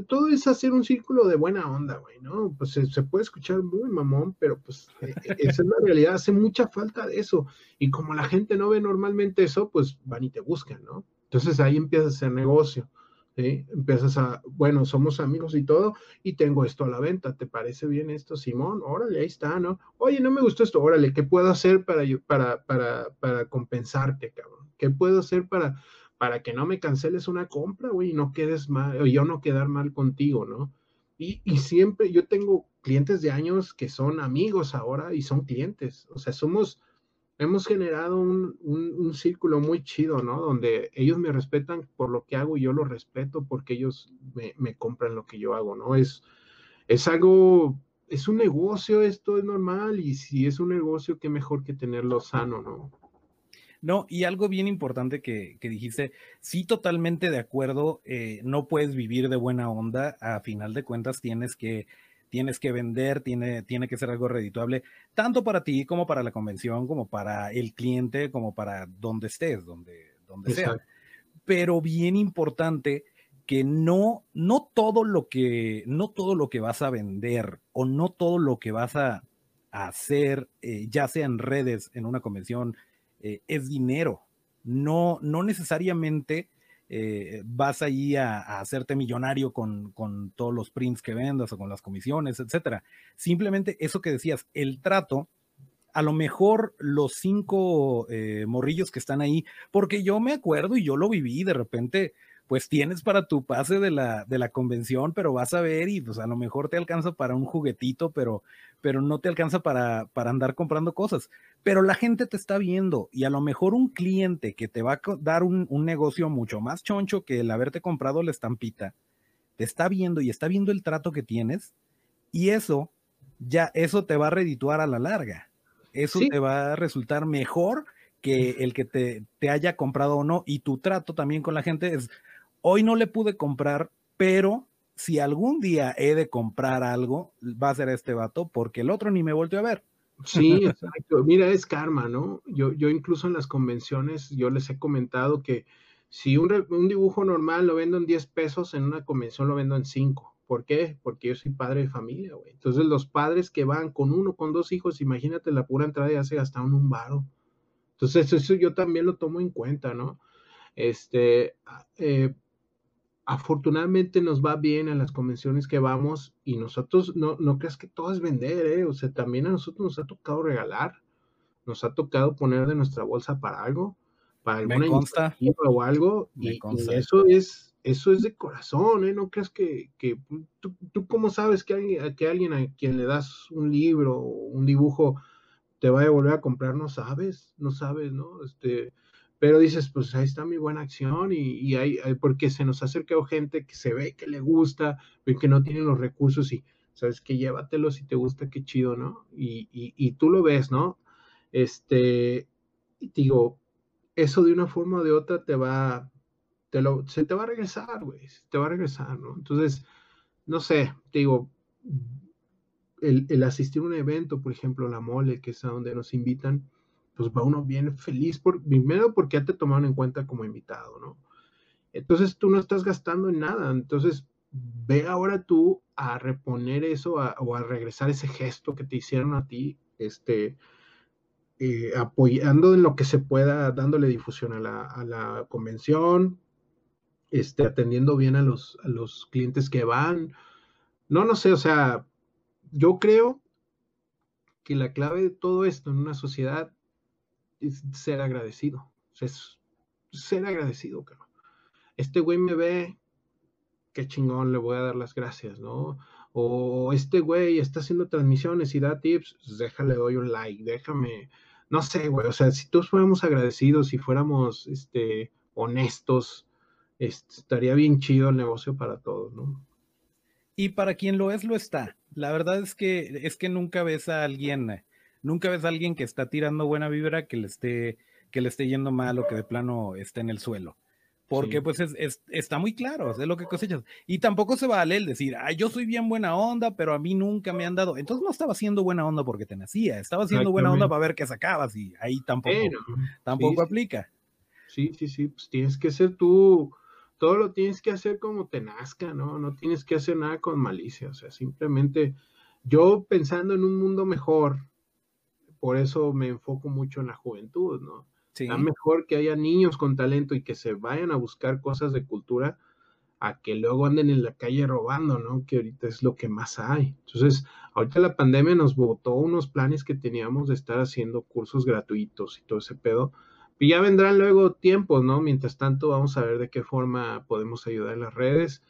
S3: todo es hacer un círculo de buena onda, güey, ¿no? Pues se, puede escuchar muy mamón, pero pues e, e, esa es la realidad, hace mucha falta de eso. Y como la gente no ve normalmente eso, pues van y te buscan, ¿no? Entonces ahí empieza a hacer negocio. Empiezas a, bueno, somos amigos y todo, y tengo esto a la venta, ¿te parece bien esto, Simón? Órale, ahí está, ¿no? Oye, no me gustó esto, órale, ¿qué puedo hacer para, para, para, para compensarte, cabrón? ¿Qué puedo hacer para, para que no me canceles una compra, güey, y no quedes mal, o yo no quedar mal contigo, ¿no? Y, y siempre, yo tengo clientes de años que son amigos ahora y son clientes, o sea, somos hemos generado un, círculo muy chido, ¿no? Donde ellos me respetan por lo que hago y yo los respeto porque ellos me, compran lo que yo hago, ¿no? Es, es algo, es un negocio, esto es normal, y si es un negocio, qué mejor que tenerlo sano, ¿no?
S2: No, y algo bien importante que, dijiste, sí, totalmente de acuerdo, eh, no puedes vivir de buena onda, a final de cuentas tienes que, tienes que vender, tiene, tiene que ser algo redituable, tanto para ti como para la convención, como para el cliente, como para donde estés, donde, donde sea. Pero bien importante que no, no todo lo que, no todo lo que vas a vender o no todo lo que vas a, hacer, eh, ya sea en redes, en una convención, eh, es dinero. No, no necesariamente eh, vas ahí a, hacerte millonario con, todos los prints que vendas o con las comisiones, etcétera. Simplemente eso que decías, el trato, a lo mejor los cinco eh, morrillos que están ahí, porque yo me acuerdo y yo lo viví, de repente pues tienes para tu pase de la, de la convención, pero vas a ver y pues a lo mejor te alcanza para un juguetito, pero, pero no te alcanza para, para andar comprando cosas. Pero la gente te está viendo y a lo mejor un cliente que te va a dar un, un negocio mucho más choncho que el haberte comprado la estampita, te está viendo y está viendo el trato que tienes y eso ya, eso te va a redituar a la larga. Eso te va a resultar mejor que el que te, te, haya comprado o no. Y tu trato también con la gente es, hoy no le pude comprar, pero si algún día he de comprar algo, va a ser este vato, porque el otro ni me volvió a ver.
S3: Sí, *laughs* exacto. Mira, es karma, ¿no? Yo, yo incluso en las convenciones, yo les he comentado que si un, un dibujo normal lo vendo en 10 pesos, en una convención lo vendo en 5. ¿Por qué? Porque yo soy padre de familia, güey. Entonces los padres que van con uno, con dos hijos, imagínate la pura entrada ya se gastaron un varo. Entonces eso yo también lo tomo en cuenta, ¿no? Este, eh, afortunadamente nos va bien en las convenciones que vamos y nosotros no, no creas que todo es vender, ¿eh? o sea, también a nosotros nos ha tocado regalar, nos ha tocado poner de nuestra bolsa para algo, para alguna iniciativa o algo, y, eso es, eso es de corazón, ¿eh? No creas que, que tú, tú cómo sabes que alguien, que alguien a quien le das un libro o un dibujo te va a volver a comprar, no sabes, no sabes, ¿no? Este, pero dices, pues ahí está mi buena acción y, y hay, porque se nos ha acercado gente que se ve que le gusta, pero que no tiene los recursos y sabes que llévatelo si te gusta, qué chido, ¿no? Y, y, tú lo ves, ¿no? Este, digo, eso de una forma o de otra te va, te lo, se te va a regresar, güey, se te va a regresar, ¿no? Entonces, no sé, digo, el, el asistir a un evento, por ejemplo, la mole, que es a donde nos invitan, pues va uno bien feliz, primero porque ya te tomaron en cuenta como invitado, ¿no? Entonces tú no estás gastando en nada, entonces ve ahora tú a reponer eso o a regresar ese gesto que te hicieron a ti, este, eh, apoyando en lo que se pueda, dándole difusión a la, convención, este, atendiendo bien a los, a los clientes que van. No, no sé, o sea, yo creo que la clave de todo esto en una sociedad ser agradecido. Es ser agradecido, cabrón. Este güey me ve, qué chingón, le voy a dar las gracias, ¿no? O este güey está haciendo transmisiones y da tips, pues déjale, doy un like, déjame, no sé, güey, o sea, si todos fuéramos agradecidos, si fuéramos, este, honestos, estaría bien chido el negocio para todos, ¿no?
S2: Y para quien lo es, lo está. La verdad es que es que nunca ves a alguien nunca ves a alguien que está tirando buena vibra que le esté, que le esté yendo mal o que de plano esté en el suelo. Porque pues es, está muy claro, es lo que cosechas. Y tampoco se vale el decir, ay, yo soy bien buena onda, pero a mí nunca me han dado. Entonces no estaba haciendo buena onda porque te nacía, estaba haciendo buena onda para ver qué sacabas y ahí tampoco, tampoco aplica.
S3: Sí, sí, sí, pues tienes que ser tú, todo lo tienes que hacer como te nazca, ¿no? No tienes que hacer nada con malicia, o sea, simplemente yo pensando en un mundo mejor, por eso me enfoco mucho en la juventud, ¿no? Sí. mejor que haya niños con talento y que se vayan a buscar cosas de cultura a que luego anden en la calle robando, ¿no? Que ahorita es lo que más hay. Entonces, ahorita la pandemia nos botó unos planes que teníamos de estar haciendo cursos gratuitos y todo ese pedo. Y ya vendrán luego tiempos, ¿no? Mientras tanto, vamos a ver de qué forma podemos ayudar en las redes.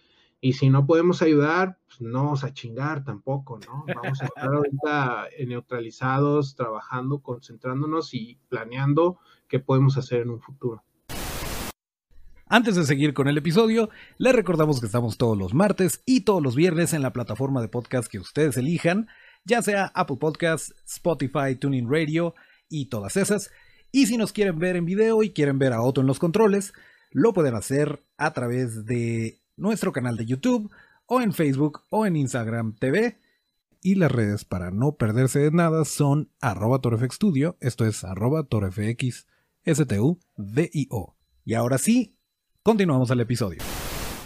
S3: Y si no podemos ayudar, pues no vamos a chingar tampoco, ¿no? Vamos a estar ahorita neutralizados, trabajando, concentrándonos y planeando qué podemos hacer en un futuro.
S2: Antes de seguir con el episodio, les recordamos que estamos todos los martes y todos los viernes en la plataforma de podcast que ustedes elijan. ya sea Apple Podcasts, Spotify, Tuning Radio y todas esas. Y si nos quieren ver en video y quieren ver a Otto en los controles, lo pueden hacer a través de nuestro canal de YouTube o en Facebook o en Instagram TV. Y las redes para no perderse de nada son arroba torfxstudio, esto es arroba torfx, S-T-U-D-I-O. Y ahora sí, continuamos al episodio.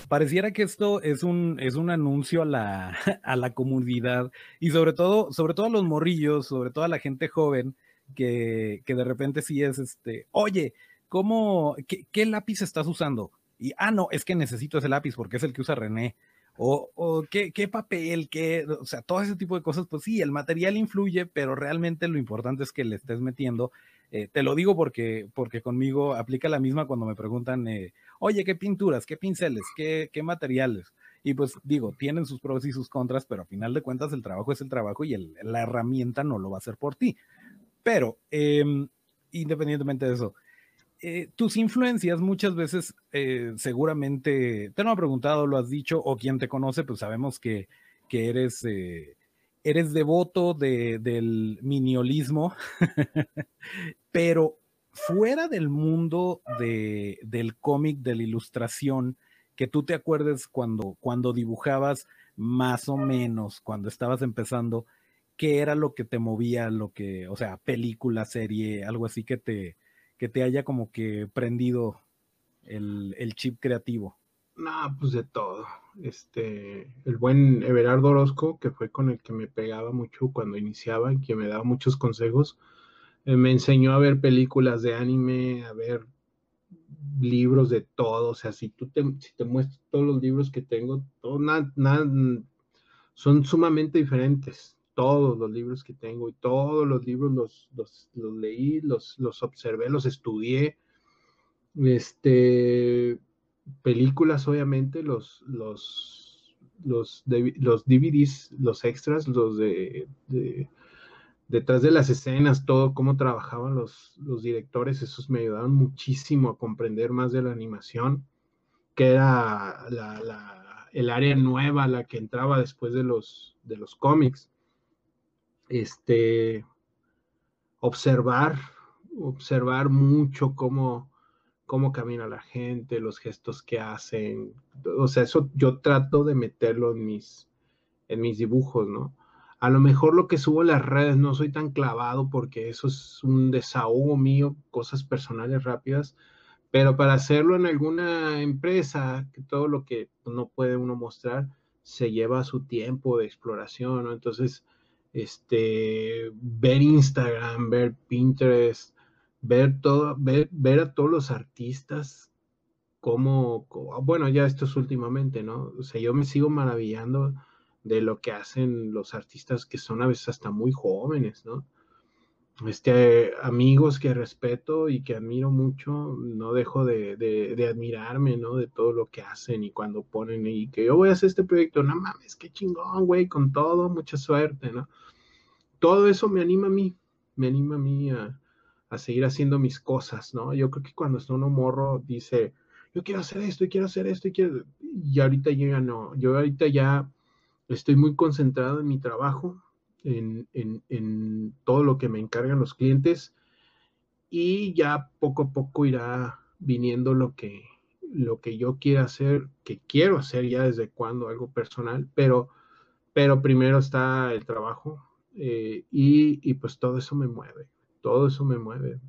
S2: Pareciera que esto es un, es un anuncio a la, *laughs* a la comunidad y sobre todo, sobre todo a los morrillos, sobre todo a la gente joven que, que de repente sí es este, oye, ¿cómo, qué lápiz estás usando? Y, ah, no, es que necesito ese lápiz porque es el que usa René. O, o ¿qué, qué, papel, qué, o sea, todo ese tipo de cosas, pues sí, el material influye, pero realmente lo importante es que le estés metiendo. Eh, te lo digo porque, porque conmigo aplica la misma cuando me preguntan, eh, oye, ¿qué pinturas, qué pinceles, qué, qué materiales? Y pues digo, tienen sus pros y sus contras, pero a final de cuentas el trabajo es el trabajo y el, la herramienta no lo va a hacer por ti. Pero, eh, independientemente de eso, eh, tus influencias muchas veces eh, seguramente te lo han preguntado, lo has dicho, o quien te conoce, pues sabemos que, que eres, eh, eres devoto de, del miniolismo, *laughs* pero fuera del mundo de, del cómic, de la ilustración, que tú te acuerdes cuando, cuando dibujabas más o menos, cuando estabas empezando, ¿qué era lo que te movía, lo que, o sea, película, serie, algo así que te, que te haya como que prendido el, el chip creativo?
S3: No, pues de todo. Este, el buen Everardo Orozco, que fue con el que me pegaba mucho cuando iniciaba y que me daba muchos consejos, eh, me enseñó a ver películas de anime, a ver libros de todo. O sea, si tú te, si te muestro todos los libros que tengo, son sumamente diferentes todos los libros que tengo y todos los libros los, los, los leí, los, los, observé, los estudié. Este, películas, obviamente, los, los, los, los DVDs, los extras, los de, de, detrás de las escenas, todo, cómo trabajaban los, los directores, esos me ayudaron muchísimo a comprender más de la animación, que era la, el área nueva, la que entraba después de los, de los cómics este, observar, observar mucho cómo, cómo camina la gente, los gestos que hacen. O sea, eso yo trato de meterlo en mis, en mis dibujos, ¿no? A lo mejor lo que subo en las redes no soy tan clavado porque eso es un desahogo mío, cosas personales rápidas, pero para hacerlo en alguna empresa, que todo lo que no puede uno mostrar se lleva su tiempo de exploración, ¿no? Entonces, este, ver Instagram, ver Pinterest, ver todo, ver, ver a todos los artistas, como, bueno, ya esto es últimamente, ¿no? O sea, yo me sigo maravillando de lo que hacen los artistas que son a veces hasta muy jóvenes, ¿no? Este, amigos que respeto y que admiro mucho, no dejo de, de, admirarme, ¿no? De todo lo que hacen y cuando ponen y que yo voy a hacer este proyecto, no mames, qué chingón, güey, con todo, mucha suerte, ¿no? todo eso me anima a mí, me anima a mí a, seguir haciendo mis cosas, ¿no? Yo creo que cuando está uno morro dice, yo quiero hacer esto y quiero hacer esto y quiero... Y ahorita ya no, yo ahorita ya estoy muy concentrado en mi trabajo, en, en, todo lo que me encargan los clientes y ya poco a poco irá viniendo lo que, lo que yo quiero hacer, que quiero hacer ya desde cuando, algo personal, pero, pero primero está el trabajo, eh, y, pues todo eso me mueve, todo eso me mueve.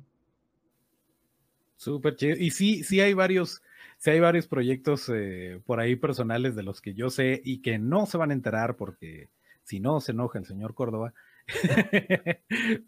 S2: Súper chido. Y sí, sí hay varios, sí hay varios proyectos eh, por ahí personales de los que yo sé y que no se van a enterar porque si no se enoja el señor Córdoba. *laughs*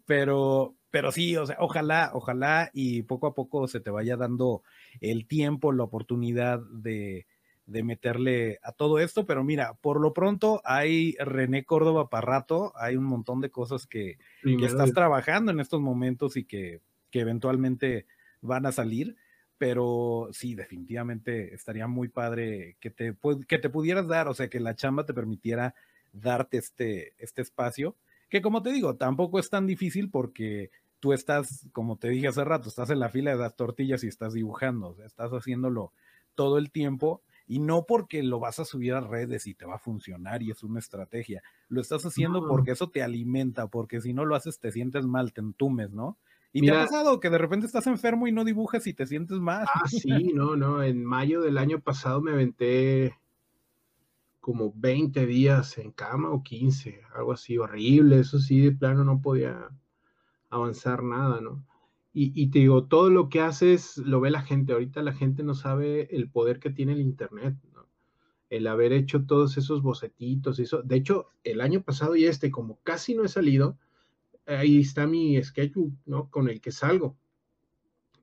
S2: pero, pero sí, o sea, ojalá, ojalá y poco a poco se te vaya dando el tiempo, la oportunidad de, de meterle a todo esto, pero mira, por lo pronto hay René Córdoba para rato, hay un montón de cosas que, que estás trabajando en estos momentos y que, que, eventualmente van a salir, pero sí, definitivamente estaría muy padre que te, que te pudieras dar, o sea, que la chamba te permitiera darte este, este espacio, que como te digo, tampoco es tan difícil porque tú estás, como te dije hace rato, estás en la fila de las tortillas y estás dibujando, o sea, estás haciéndolo todo el tiempo y no porque lo vas a subir a redes y te va a funcionar y es una estrategia. Lo estás haciendo porque eso te alimenta, porque si no lo haces te sientes mal, te entumes, ¿no? ¿Y te ha pasado que de repente estás enfermo y no dibujas y te sientes mal?
S3: Ah, sí, no, no. En mayo del año pasado me aventé como 20 días en cama o 15, algo así horrible. Eso sí, de plano no podía avanzar nada, ¿no? Y, te digo, todo lo que haces lo ve la gente. Ahorita la gente no sabe el poder que tiene el Internet, ¿no? El haber hecho todos esos bocetitos y eso. De hecho, el año pasado y este, como casi no he salido, ahí está mi sketchbook, ¿no? Con el que salgo.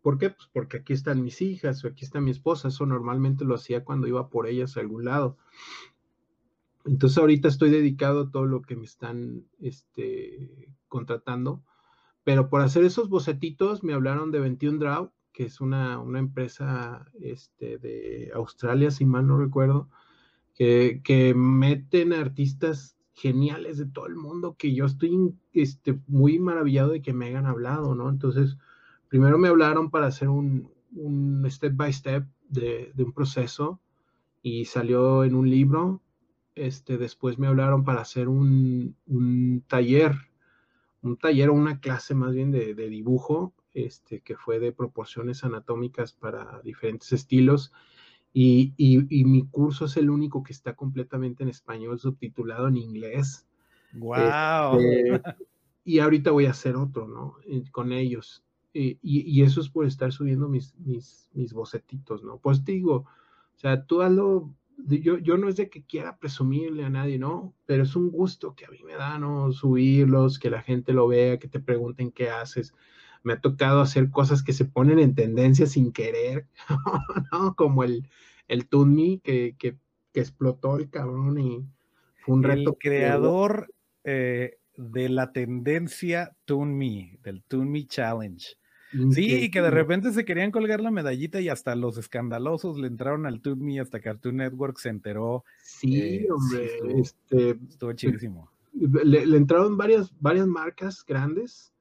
S3: ¿Por qué? Pues porque aquí están mis hijas o aquí está mi esposa. Eso normalmente lo hacía cuando iba por ellas a algún lado. Entonces ahorita estoy dedicado a todo lo que me están este, contratando pero por hacer esos bocetitos me hablaron de 21 Draw, que es una, empresa este, de Australia, si mal no recuerdo, que, que, meten artistas geniales de todo el mundo, que yo estoy este, muy maravillado de que me hayan hablado, ¿no? Entonces, primero me hablaron para hacer un, step by step de, un proceso y salió en un libro. Este, después me hablaron para hacer un, un taller un taller o una clase más bien de, dibujo, este, que fue de proporciones anatómicas para diferentes estilos. Y, mi curso es el único que está completamente en español, subtitulado en inglés.
S2: ¡Wow!
S3: Este, y ahorita voy a hacer otro, ¿no? Con ellos. y, eso es por estar subiendo mis, mis, mis bocetitos, ¿no? Pues te digo, o sea, tú hazlo yo, yo no es de que quiera presumirle a nadie, ¿no? Pero es un gusto que a mí me da, ¿no? Subirlos, que la gente lo vea, que te pregunten qué haces. Me ha tocado hacer cosas que se ponen en tendencia sin querer, *laughs* ¿no? Como el, el Toon que, que, explotó el cabrón y fue un reto.
S2: El creador eh, de la tendencia Toon Me, del Toon Me Challenge. Sí, y que de repente se querían colgar la medallita y hasta los escandalosos le entraron al Toon hasta Cartoon Network se enteró.
S3: Sí, eh, hombre, estuvo, este,
S2: estuvo chidísimo.
S3: Le, entraron varias, varias marcas grandes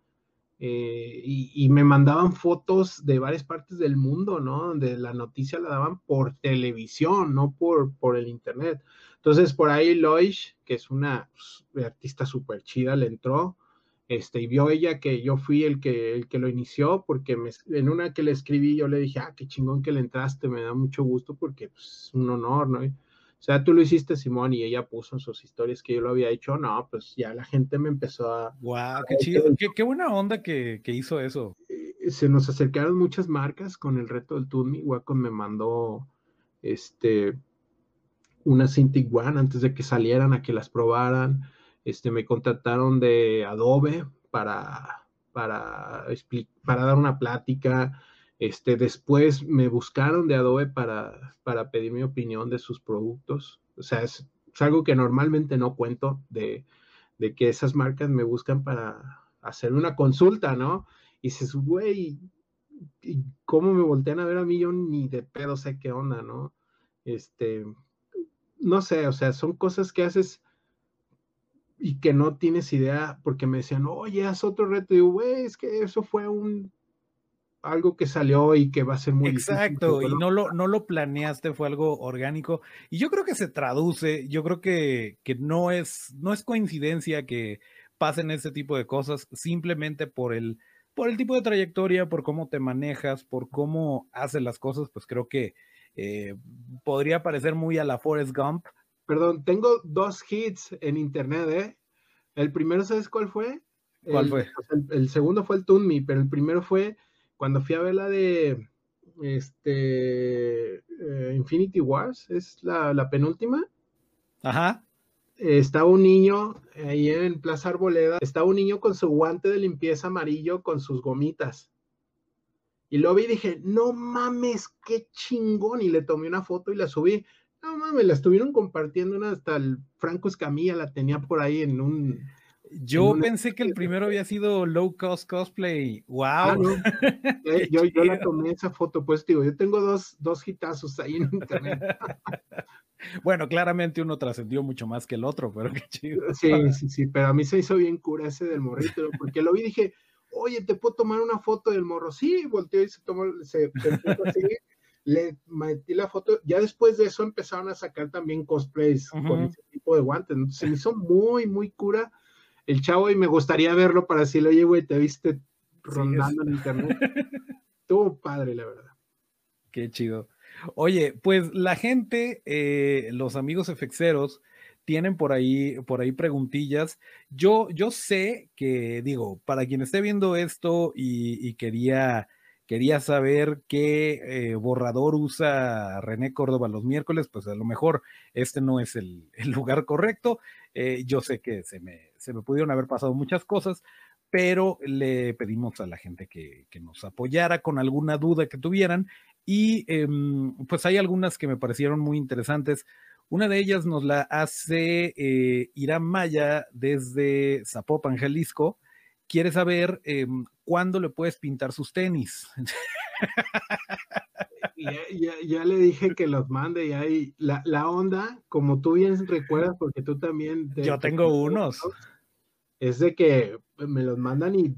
S3: eh, y, me mandaban fotos de varias partes del mundo, ¿no? Donde la noticia la daban por televisión, no por, por el internet. Entonces, por ahí Loish, que es una pues, artista súper chida, le entró este, y vio ella que yo fui el que, el que lo inició, porque en una que le escribí yo le dije, ah, qué chingón que le entraste, me da mucho gusto porque pues, es un honor, ¿no? o sea, tú lo hiciste, Simón, y ella puso en sus historias que yo lo había hecho, no, pues ya la gente me empezó a...
S2: ¡Wow! ¡Qué chido! Qué, buena onda que, hizo eso!
S3: Eh, se nos acercaron muchas marcas con el reto del Tumi. Wacom me mandó este, una Cintiq One antes de que salieran a que las probaran este, me contactaron de Adobe para, para, para dar una plática. Este, después me buscaron de Adobe para, para pedir mi opinión de sus productos. O sea, es, algo que normalmente no cuento de, que esas marcas me buscan para hacer una consulta, ¿no? Y dices, güey, ¿cómo me voltean a ver a mí? Yo ni de pedo sé qué onda, ¿no? Este, no sé, o sea, son cosas que haces y que no tienes idea, porque me decían, oye, haz otro reto. Y digo, güey, es que eso fue un algo que salió y que va a ser muy
S2: Exacto, y no lo, no lo planeaste, fue algo orgánico. Y yo creo que se traduce, yo creo que, que no, es, no es coincidencia que pasen ese tipo de cosas simplemente por el, por el tipo de trayectoria, por cómo te manejas, por cómo haces las cosas, pues creo que eh, podría parecer muy a la Forrest Gump,
S3: Perdón, tengo dos hits en internet, ¿eh? El primero, ¿sabes cuál fue?
S2: ¿Cuál fue?
S3: El, segundo fue el Toon Me, pero el primero fue cuando fui a ver la de este eh, Infinity Wars, es la, penúltima.
S2: Ajá.
S3: estaba un niño ahí en Plaza Arboleda, estaba un niño con su guante de limpieza amarillo con sus gomitas. Y lo vi y dije, no mames, qué chingón. Y le tomé una foto y la subí. Mames, la estuvieron compartiendo hasta el Franco Escamilla la tenía por ahí en un.
S2: Yo pensé que el primero había sido Low Cost Cosplay. ¡Wow! Ah, *laughs*
S3: eh, yo, la tomé esa foto, pues digo, yo tengo dos, dos hitazos ahí en internet. *laughs*
S2: bueno, claramente uno trascendió mucho más que el otro, pero qué chido.
S3: Sí, sí, sí, pero a mí se hizo bien cura ese del morrito, porque lo vi y dije, oye, ¿te puedo tomar una foto del morro? Sí, volteó y se tomó, se, se así, le metí la foto, ya después de eso empezaron a sacar también cosplays con ese tipo de guantes, se me hizo muy, muy cura el chavo y me gustaría verlo para decirle, oye, güey, te viste rondando en internet. *laughs* Estuvo padre, la verdad.
S2: Qué chido. Oye, pues la gente, eh, los amigos efexeros, tienen por ahí, por ahí preguntillas. Yo, yo sé que, digo, para quien esté viendo esto y, quería, quería saber qué eh, borrador usa René Córdoba los miércoles, pues a lo mejor este no es el, lugar correcto. Eh, yo sé que se me, se me pudieron haber pasado muchas cosas, pero le pedimos a la gente que, nos apoyara con alguna duda que tuvieran y em, pues hay algunas que me parecieron muy interesantes. Una de ellas nos la hace eh, Irán Maya desde Zapopan, Jalisco. Quiere saber em, cuándo le puedes pintar sus tenis. *laughs*
S3: Ya, le dije que los mande y hay la, la, onda, como tú bien recuerdas, porque tú también...
S2: Yo tengo unos
S3: es de que me los mandan y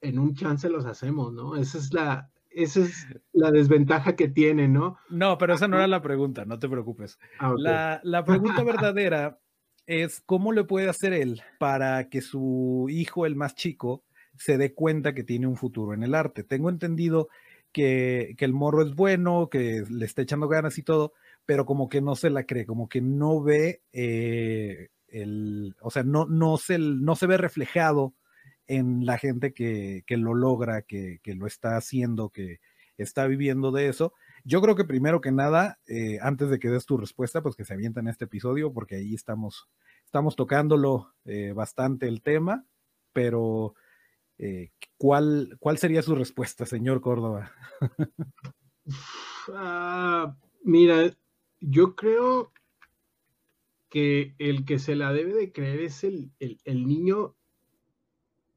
S3: en un chance los hacemos, ¿no? Esa es la, esa es la desventaja que tiene, ¿no?
S2: No, pero esa no era la pregunta, no te preocupes. Ah, la, la, pregunta *laughs* verdadera es cómo le puede hacer él para que su hijo, el más chico, se dé cuenta que tiene un futuro en el arte. Tengo entendido que, que el morro es bueno, que le está echando ganas y todo, pero como que no se la cree, como que no ve eh, el, o sea, no, no, se, no se ve reflejado en la gente que, lo logra, que, lo está haciendo, que está viviendo de eso. Yo creo que primero que nada, eh, antes de que des tu respuesta, pues que se avienta en este episodio, porque ahí estamos, estamos tocándolo eh, bastante el tema, pero eh, ¿cuál, ¿cuál sería su respuesta, señor Córdoba?
S3: Ah, mira, yo creo que el que se la debe de creer es el, niño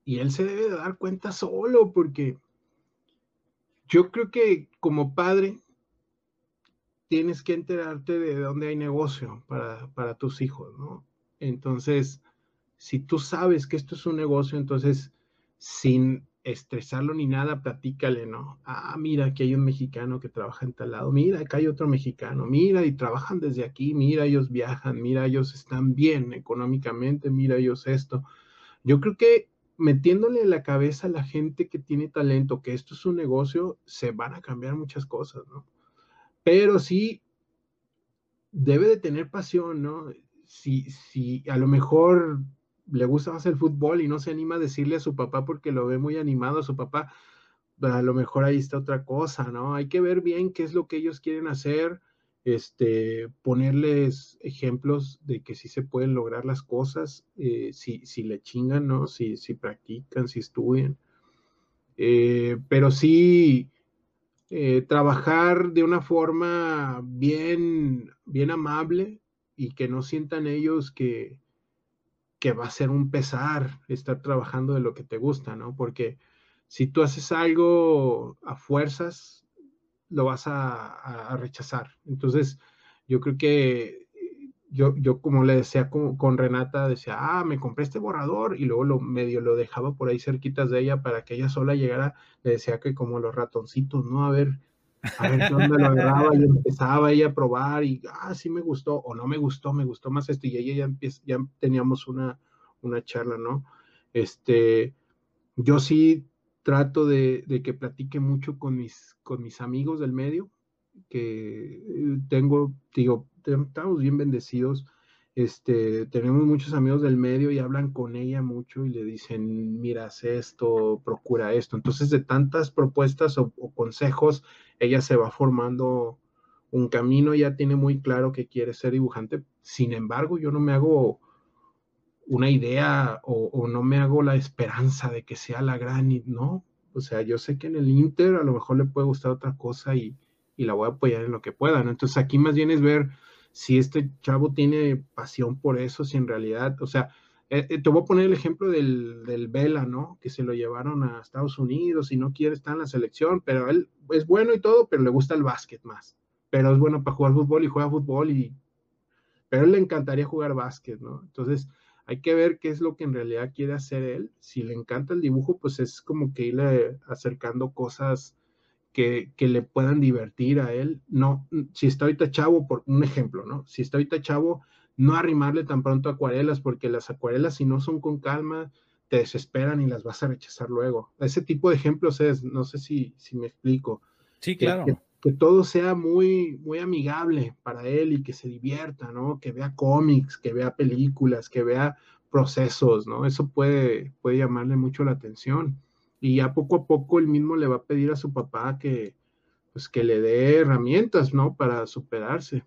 S3: y él se debe de dar cuenta solo, porque yo creo que como padre tienes que enterarte de dónde hay negocio para, para tus hijos, ¿no? Entonces, si tú sabes que esto es un negocio, entonces sin estresarlo ni nada, platícale, ¿no? Ah, mira, que hay un mexicano que trabaja en tal lado, mira, que hay otro mexicano, mira, y trabajan desde aquí, mira, ellos viajan, mira, ellos están bien económicamente, mira, ellos esto. Yo creo que metiéndole en la cabeza a la gente que tiene talento, que esto es un negocio, se van a cambiar muchas cosas, ¿no? Pero sí, debe de tener pasión, ¿no? Si, si a lo mejor le gusta más el fútbol y no se anima a decirle a su papá porque lo ve muy animado a su papá, a lo mejor ahí está otra cosa, ¿no? Hay que ver bien qué es lo que ellos quieren hacer, este, ponerles ejemplos de que sí se pueden lograr las cosas, eh, si, si, le chingan, ¿no? Si, si practican, si estudian. Eh, pero sí eh, trabajar de una forma bien, bien amable y que no sientan ellos que, que va a ser un pesar estar trabajando de lo que te gusta, ¿no? Porque si tú haces algo a fuerzas, lo vas a, rechazar. Entonces, yo creo que yo, yo como le decía con, con, Renata, decía, ah, me compré este borrador y luego lo medio lo dejaba por ahí cerquitas de ella para que ella sola llegara, le decía que como los ratoncitos, ¿no? A ver, a ver qué onda lo agarraba y empezaba ella a probar y, ah, sí me gustó o no me gustó, me gustó más esto y ella ya, empieza, ya teníamos una, una charla, ¿no? Este, yo sí trato de, que platique mucho con mis, con mis amigos del medio, que eh, tengo, digo, estamos bien bendecidos, este, tenemos muchos amigos del medio y hablan con ella mucho y le dicen, mira, esto, procura esto. Entonces, de tantas propuestas o, consejos, ella se va formando un camino, ya tiene muy claro que quiere ser dibujante. Sin embargo, yo no me hago una idea o, no me hago la esperanza de que sea la gran, ¿no? O sea, yo sé que en el Inter a lo mejor le puede gustar otra cosa y, y la voy a apoyar en lo que pueda, ¿no? Entonces aquí más bien es ver si este chavo tiene pasión por eso, si en realidad, o sea, eh, eh, te voy a poner el ejemplo del, del, Vela, ¿no? Que se lo llevaron a Estados Unidos y no quiere estar en la selección, pero él es bueno y todo, pero le gusta el básquet más. Pero es bueno para jugar fútbol y juega fútbol y... Pero él le encantaría jugar básquet, ¿no? Entonces, hay que ver qué es lo que en realidad quiere hacer él. Si le encanta el dibujo, pues es como que irle acercando cosas que, que, le puedan divertir a él. No, si está ahorita chavo, por un ejemplo, ¿no? Si está ahorita chavo, no arrimarle tan pronto acuarelas, porque las acuarelas, si no son con calma, te desesperan y las vas a rechazar luego. Ese tipo de ejemplos es, no sé si, si me explico.
S2: Sí, claro.
S3: Que, que, todo sea muy, muy amigable para él y que se divierta, ¿no? Que vea cómics, que vea películas, que vea procesos, ¿no? Eso puede, puede llamarle mucho la atención. Y ya poco a poco él mismo le va a pedir a su papá que, pues, que le dé herramientas, ¿no? Para superarse.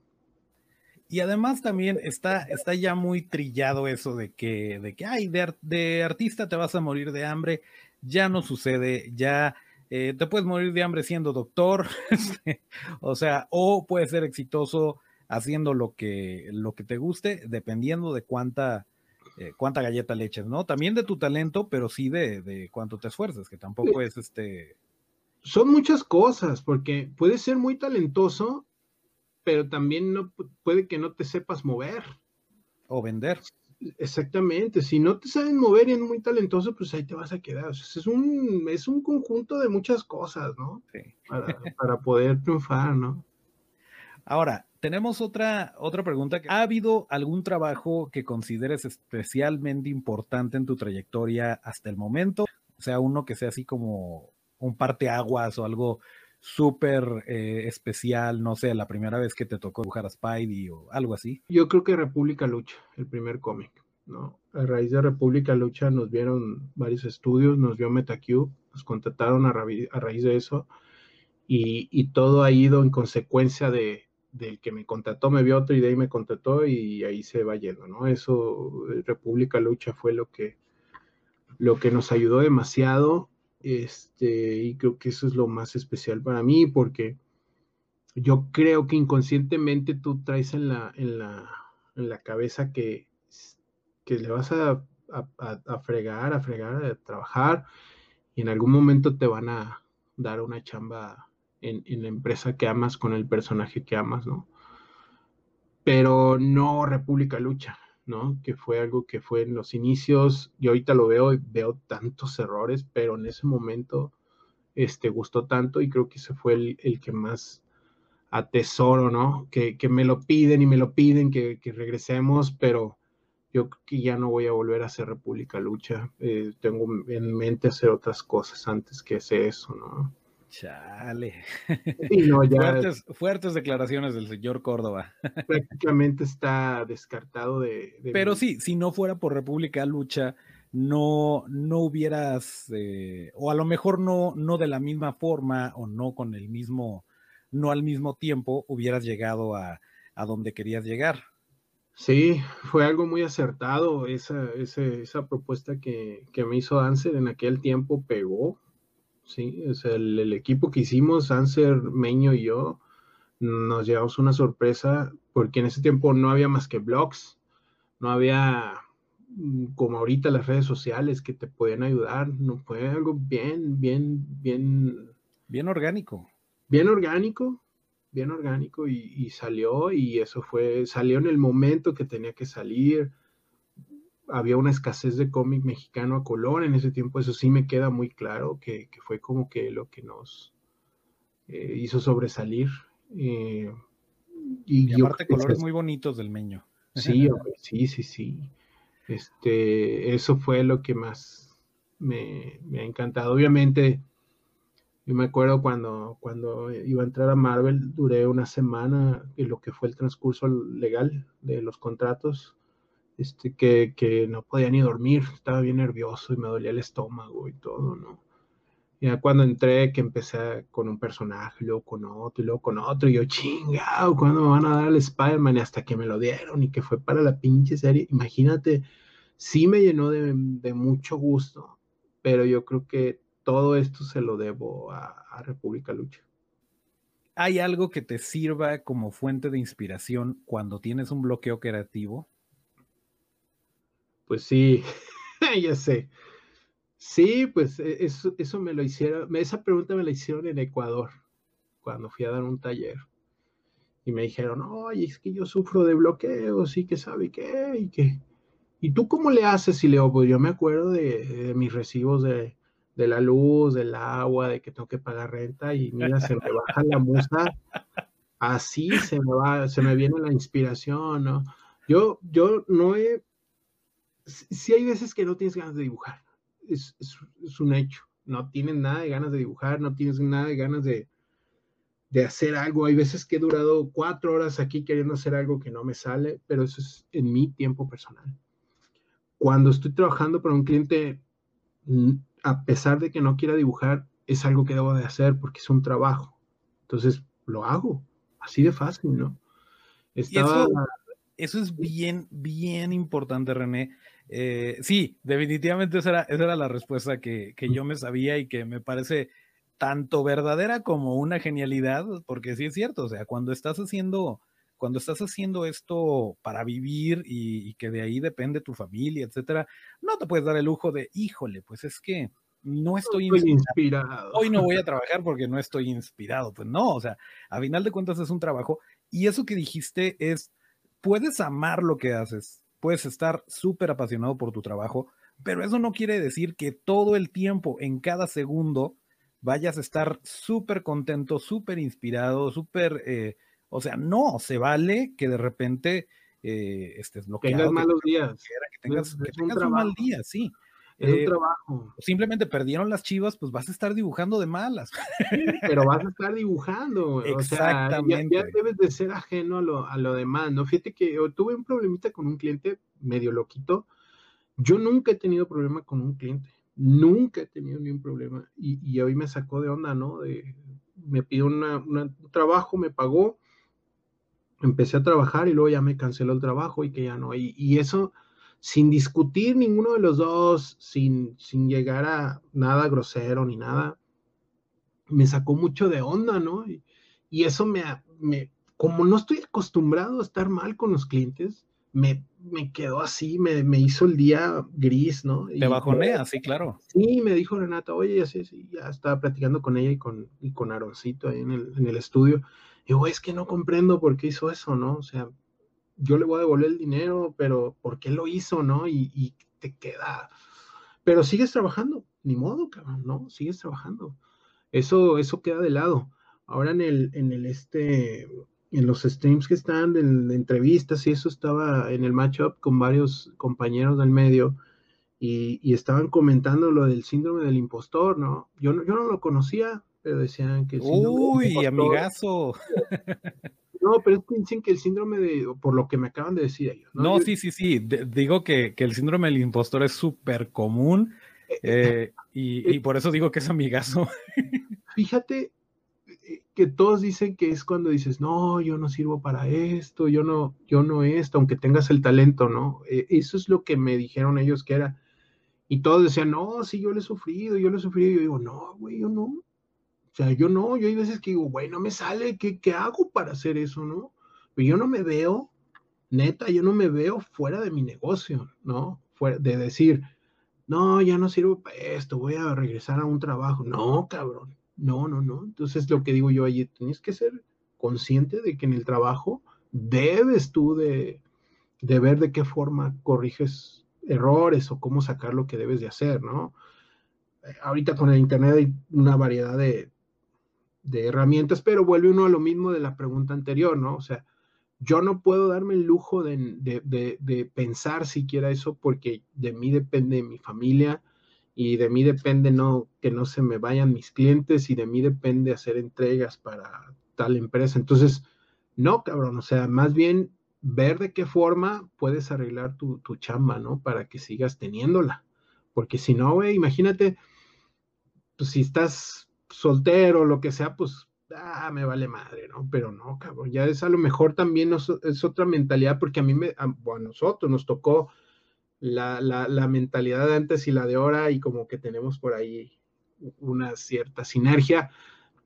S2: Y además también está, está ya muy trillado eso de que, de que, ay, de, artista te vas a morir de hambre. Ya no sucede, ya eh, te puedes morir de hambre siendo doctor, *laughs* este, o sea, o puedes ser exitoso haciendo lo que, lo que te guste, dependiendo de cuánta, eh, cuánta galleta le eches, ¿no? También de tu talento, pero sí de, de cuánto te esfuerces, que tampoco es este...
S3: Son muchas cosas, porque puedes ser muy talentoso, pero también no, puede que no te sepas mover.
S2: O vender.
S3: Exactamente, si no te sabes mover y eres muy talentoso, pues ahí te vas a quedar. O sea, es, un, es un conjunto de muchas cosas, ¿no?
S2: Sí.
S3: Para, para poder triunfar, ¿no?
S2: Ahora, tenemos otra, otra pregunta. ¿Ha habido algún trabajo que consideres especialmente importante en tu trayectoria hasta el momento? O sea, uno que sea así como un parteaguas o algo súper eh, especial, no sé, la primera vez que te tocó dibujar a Spidey o algo así?
S3: Yo creo que República Lucha, el primer cómic, ¿no? A raíz de República Lucha nos vieron varios estudios, nos vio MetaCube, nos contrataron a, a raíz de eso y, y, todo ha ido en consecuencia de, del que me contrató, me vio otro y de ahí me contrató y ahí se va yendo, ¿no? Eso, República Lucha fue lo que, lo que nos ayudó demasiado este, y creo que eso es lo más especial para mí, porque yo creo que inconscientemente tú traes en la, en la, en la cabeza que, que le vas a, a, a, fregar, a fregar, a trabajar, y en algún momento te van a dar una chamba en, en, la empresa que amas con el personaje que amas, ¿no? Pero no República Lucha. ¿no? Que fue algo que fue en los inicios, y ahorita lo veo y veo tantos errores, pero en ese momento este, gustó tanto y creo que ese fue el, el que más atesoro, ¿no? Que, que, me lo piden y me lo piden, que, que, regresemos, pero yo creo que ya no voy a volver a hacer República Lucha. Eh, tengo en mente hacer otras cosas antes que hacer eso, ¿no?
S2: Chale.
S3: Sí, no, ya,
S2: fuertes, fuertes, declaraciones del señor Córdoba.
S3: Prácticamente está descartado de. de
S2: Pero mi... sí, si no fuera por República Lucha, no, no hubieras, eh, o a lo mejor no, no de la misma forma, o no con el mismo, no al mismo tiempo, hubieras llegado a, a donde querías llegar.
S3: Sí, fue algo muy acertado. Esa, esa, esa propuesta que, que me hizo Ansel en aquel tiempo pegó sí, es el, el, equipo que hicimos, Anser, Meño y yo, nos llevamos una sorpresa porque en ese tiempo no había más que blogs, no había mm, como ahorita las redes sociales que te pueden ayudar, no fue algo bien, bien, bien...
S2: Bien orgánico.
S3: Bien orgánico, bien orgánico y, y salió y eso fue, salió en el momento que tenía que salir, había una escasez de cómic mexicano a color en ese tiempo, eso sí me queda muy claro, que, que fue como que lo que nos eh, hizo sobresalir. Eh,
S2: y, y aparte colores muy bonitos del meño.
S3: Sí, *laughs* sí, sí, sí. Este, eso fue lo que más me, me, ha encantado. Obviamente, yo me acuerdo cuando, cuando iba a entrar a Marvel, duré una semana en lo que fue el transcurso legal de los contratos este, que, que, no podía ni dormir, estaba bien nervioso y me dolía el estómago y todo, ¿no? Ya cuando entré, que empecé con un personaje, luego con otro, y luego con otro, y yo, chingado, ¿cuándo me van a dar el Spider-Man? Y hasta que me lo dieron y que fue para la pinche serie, imagínate, sí me llenó de, de mucho gusto, pero yo creo que todo esto se lo debo a, a República Lucha.
S2: ¿Hay algo que te sirva como fuente de inspiración cuando tienes un bloqueo creativo?
S3: Pues sí, *laughs* ya sé. Sí, pues e, eso, eso me lo hicieron, esa pregunta me la hicieron en Ecuador, cuando fui a dar un taller. Y me dijeron, oye, es que yo sufro de bloqueos y que sabe qué, y que... ¿Y tú cómo le haces? Y le digo, pues yo me acuerdo de, mis recibos de, de la luz, del agua, de que tengo que pagar renta y mira, se me baja la musa, así se me va, se me viene la inspiración, ¿no? Yo, yo no he, sí hay veces que no tienes ganas de dibujar, es, es, un hecho, no tienes nada de ganas de dibujar, no tienes nada de ganas de, de hacer algo, hay veces que he durado cuatro horas aquí queriendo hacer algo que no me sale, pero eso es en mi tiempo personal. Cuando estoy trabajando para un cliente, a pesar de que no quiera dibujar, es algo que debo de hacer porque es un trabajo. Entonces, lo hago. Así de fácil, ¿no?
S2: Estaba... Eso, es bien, bien importante, René. Eh, sí, definitivamente esa era, esa era la respuesta que, que, yo me sabía y que me parece tanto verdadera como una genialidad, porque sí es cierto, o sea, cuando estás haciendo, cuando estás haciendo esto para vivir y, y que de ahí depende tu familia, etcétera, no te puedes dar el lujo de, híjole, pues es que no estoy, inspirado. Hoy no voy a trabajar porque no estoy inspirado. Pues no, o sea, a final de cuentas es un trabajo. Y eso que dijiste es, puedes amar lo que haces, puedes estar súper apasionado por tu trabajo, pero eso no quiere decir que todo el tiempo, en cada segundo, vayas a estar súper contento, súper inspirado, súper, eh, o sea, no, se vale que de repente eh, estés bloqueado.
S3: Tengas malos días.
S2: Que tengas, que tengas un mal día, sí.
S3: Es un eh, trabajo.
S2: Simplemente perdieron las chivas, pues vas a estar dibujando de malas.
S3: pero vas a estar dibujando. Exactamente. O sea, ya, debes de ser ajeno a lo, a lo demás, ¿no? Fíjate que tuve un problemita con un cliente medio loquito. Yo nunca he tenido problema con un cliente. Nunca he tenido ni un problema. Y, y hoy me sacó de onda, ¿no? De, me pidió un trabajo, me pagó, empecé a trabajar y luego ya me canceló el trabajo y que ya no. Y, y eso sin discutir ninguno de los dos, sin, sin llegar a nada grosero ni nada, me sacó mucho de onda, ¿no? Y, eso me, me, como no estoy acostumbrado a estar mal con los clientes, me, me quedó así, me, me, hizo el día gris, ¿no?
S2: Te bajonea, sí, claro.
S3: Sí, me dijo Renata, oye, así, así, ya estaba platicando con ella y con, y con Aroncito ahí en el, en el estudio. Y digo, es que no comprendo por qué hizo eso, ¿no? O sea, yo le voy a devolver el dinero, pero ¿por qué lo hizo, no? Y, te queda, pero sigues trabajando, ni modo, cabrón, ¿no? Sigues trabajando. Eso, eso queda de lado. Ahora en el, en el este, en los streams que están, en, entrevistas y eso estaba en el matchup con varios compañeros del medio y, y, estaban comentando lo del síndrome del impostor, ¿no? Yo no, yo no lo conocía, pero decían que...
S2: Uy, amigazo. *laughs*
S3: No, pero es que dicen que el síndrome de, por lo que me acaban de decir ellos.
S2: No, sí, sí, sí. digo que, el síndrome del impostor es súper común eh, eh, y, por eso digo que es amigazo. *laughs*
S3: Fíjate que todos dicen que es cuando dices, no, yo no sirvo para esto, yo no, yo no esto, aunque tengas el talento, ¿no? eso es lo que me dijeron ellos que era. Y todos decían, no, sí, yo lo he sufrido, yo lo he sufrido. Y yo digo, no, güey, yo no. O sea, yo no, yo hay veces que digo, güey, no me sale, ¿qué, ¿qué, hago para hacer eso, no? Pero yo no me veo, neta, yo no me veo fuera de mi negocio, ¿no? Fuera de decir, no, ya no sirvo para esto, voy a regresar a un trabajo. No, cabrón, no, no, no. Entonces lo que digo yo allí, tienes que ser consciente de que en el trabajo debes tú de, de ver de qué forma corriges errores o cómo sacar lo que debes de hacer, ¿no? Eh, ahorita con el Internet hay una variedad de, de herramientas, pero vuelve uno a lo mismo de la pregunta anterior, ¿no? O sea, yo no puedo darme el lujo de, pensar siquiera eso porque de mí depende mi familia y de mí depende no que no se me vayan mis clientes y de mí depende hacer entregas para tal empresa. Entonces, no, cabrón, o sea, más bien ver de qué forma puedes arreglar tu, tu chamba, ¿no? Para que sigas teniéndola. Porque si no, güey, imagínate, pues si estás soltero, lo que sea, pues, ah, me vale madre, ¿no? Pero no, cabrón, ya es a lo mejor también es otra mentalidad, porque a mí, me, a, nosotros nos tocó la, la, mentalidad de antes y la de ahora, y como que tenemos por ahí una cierta sinergia,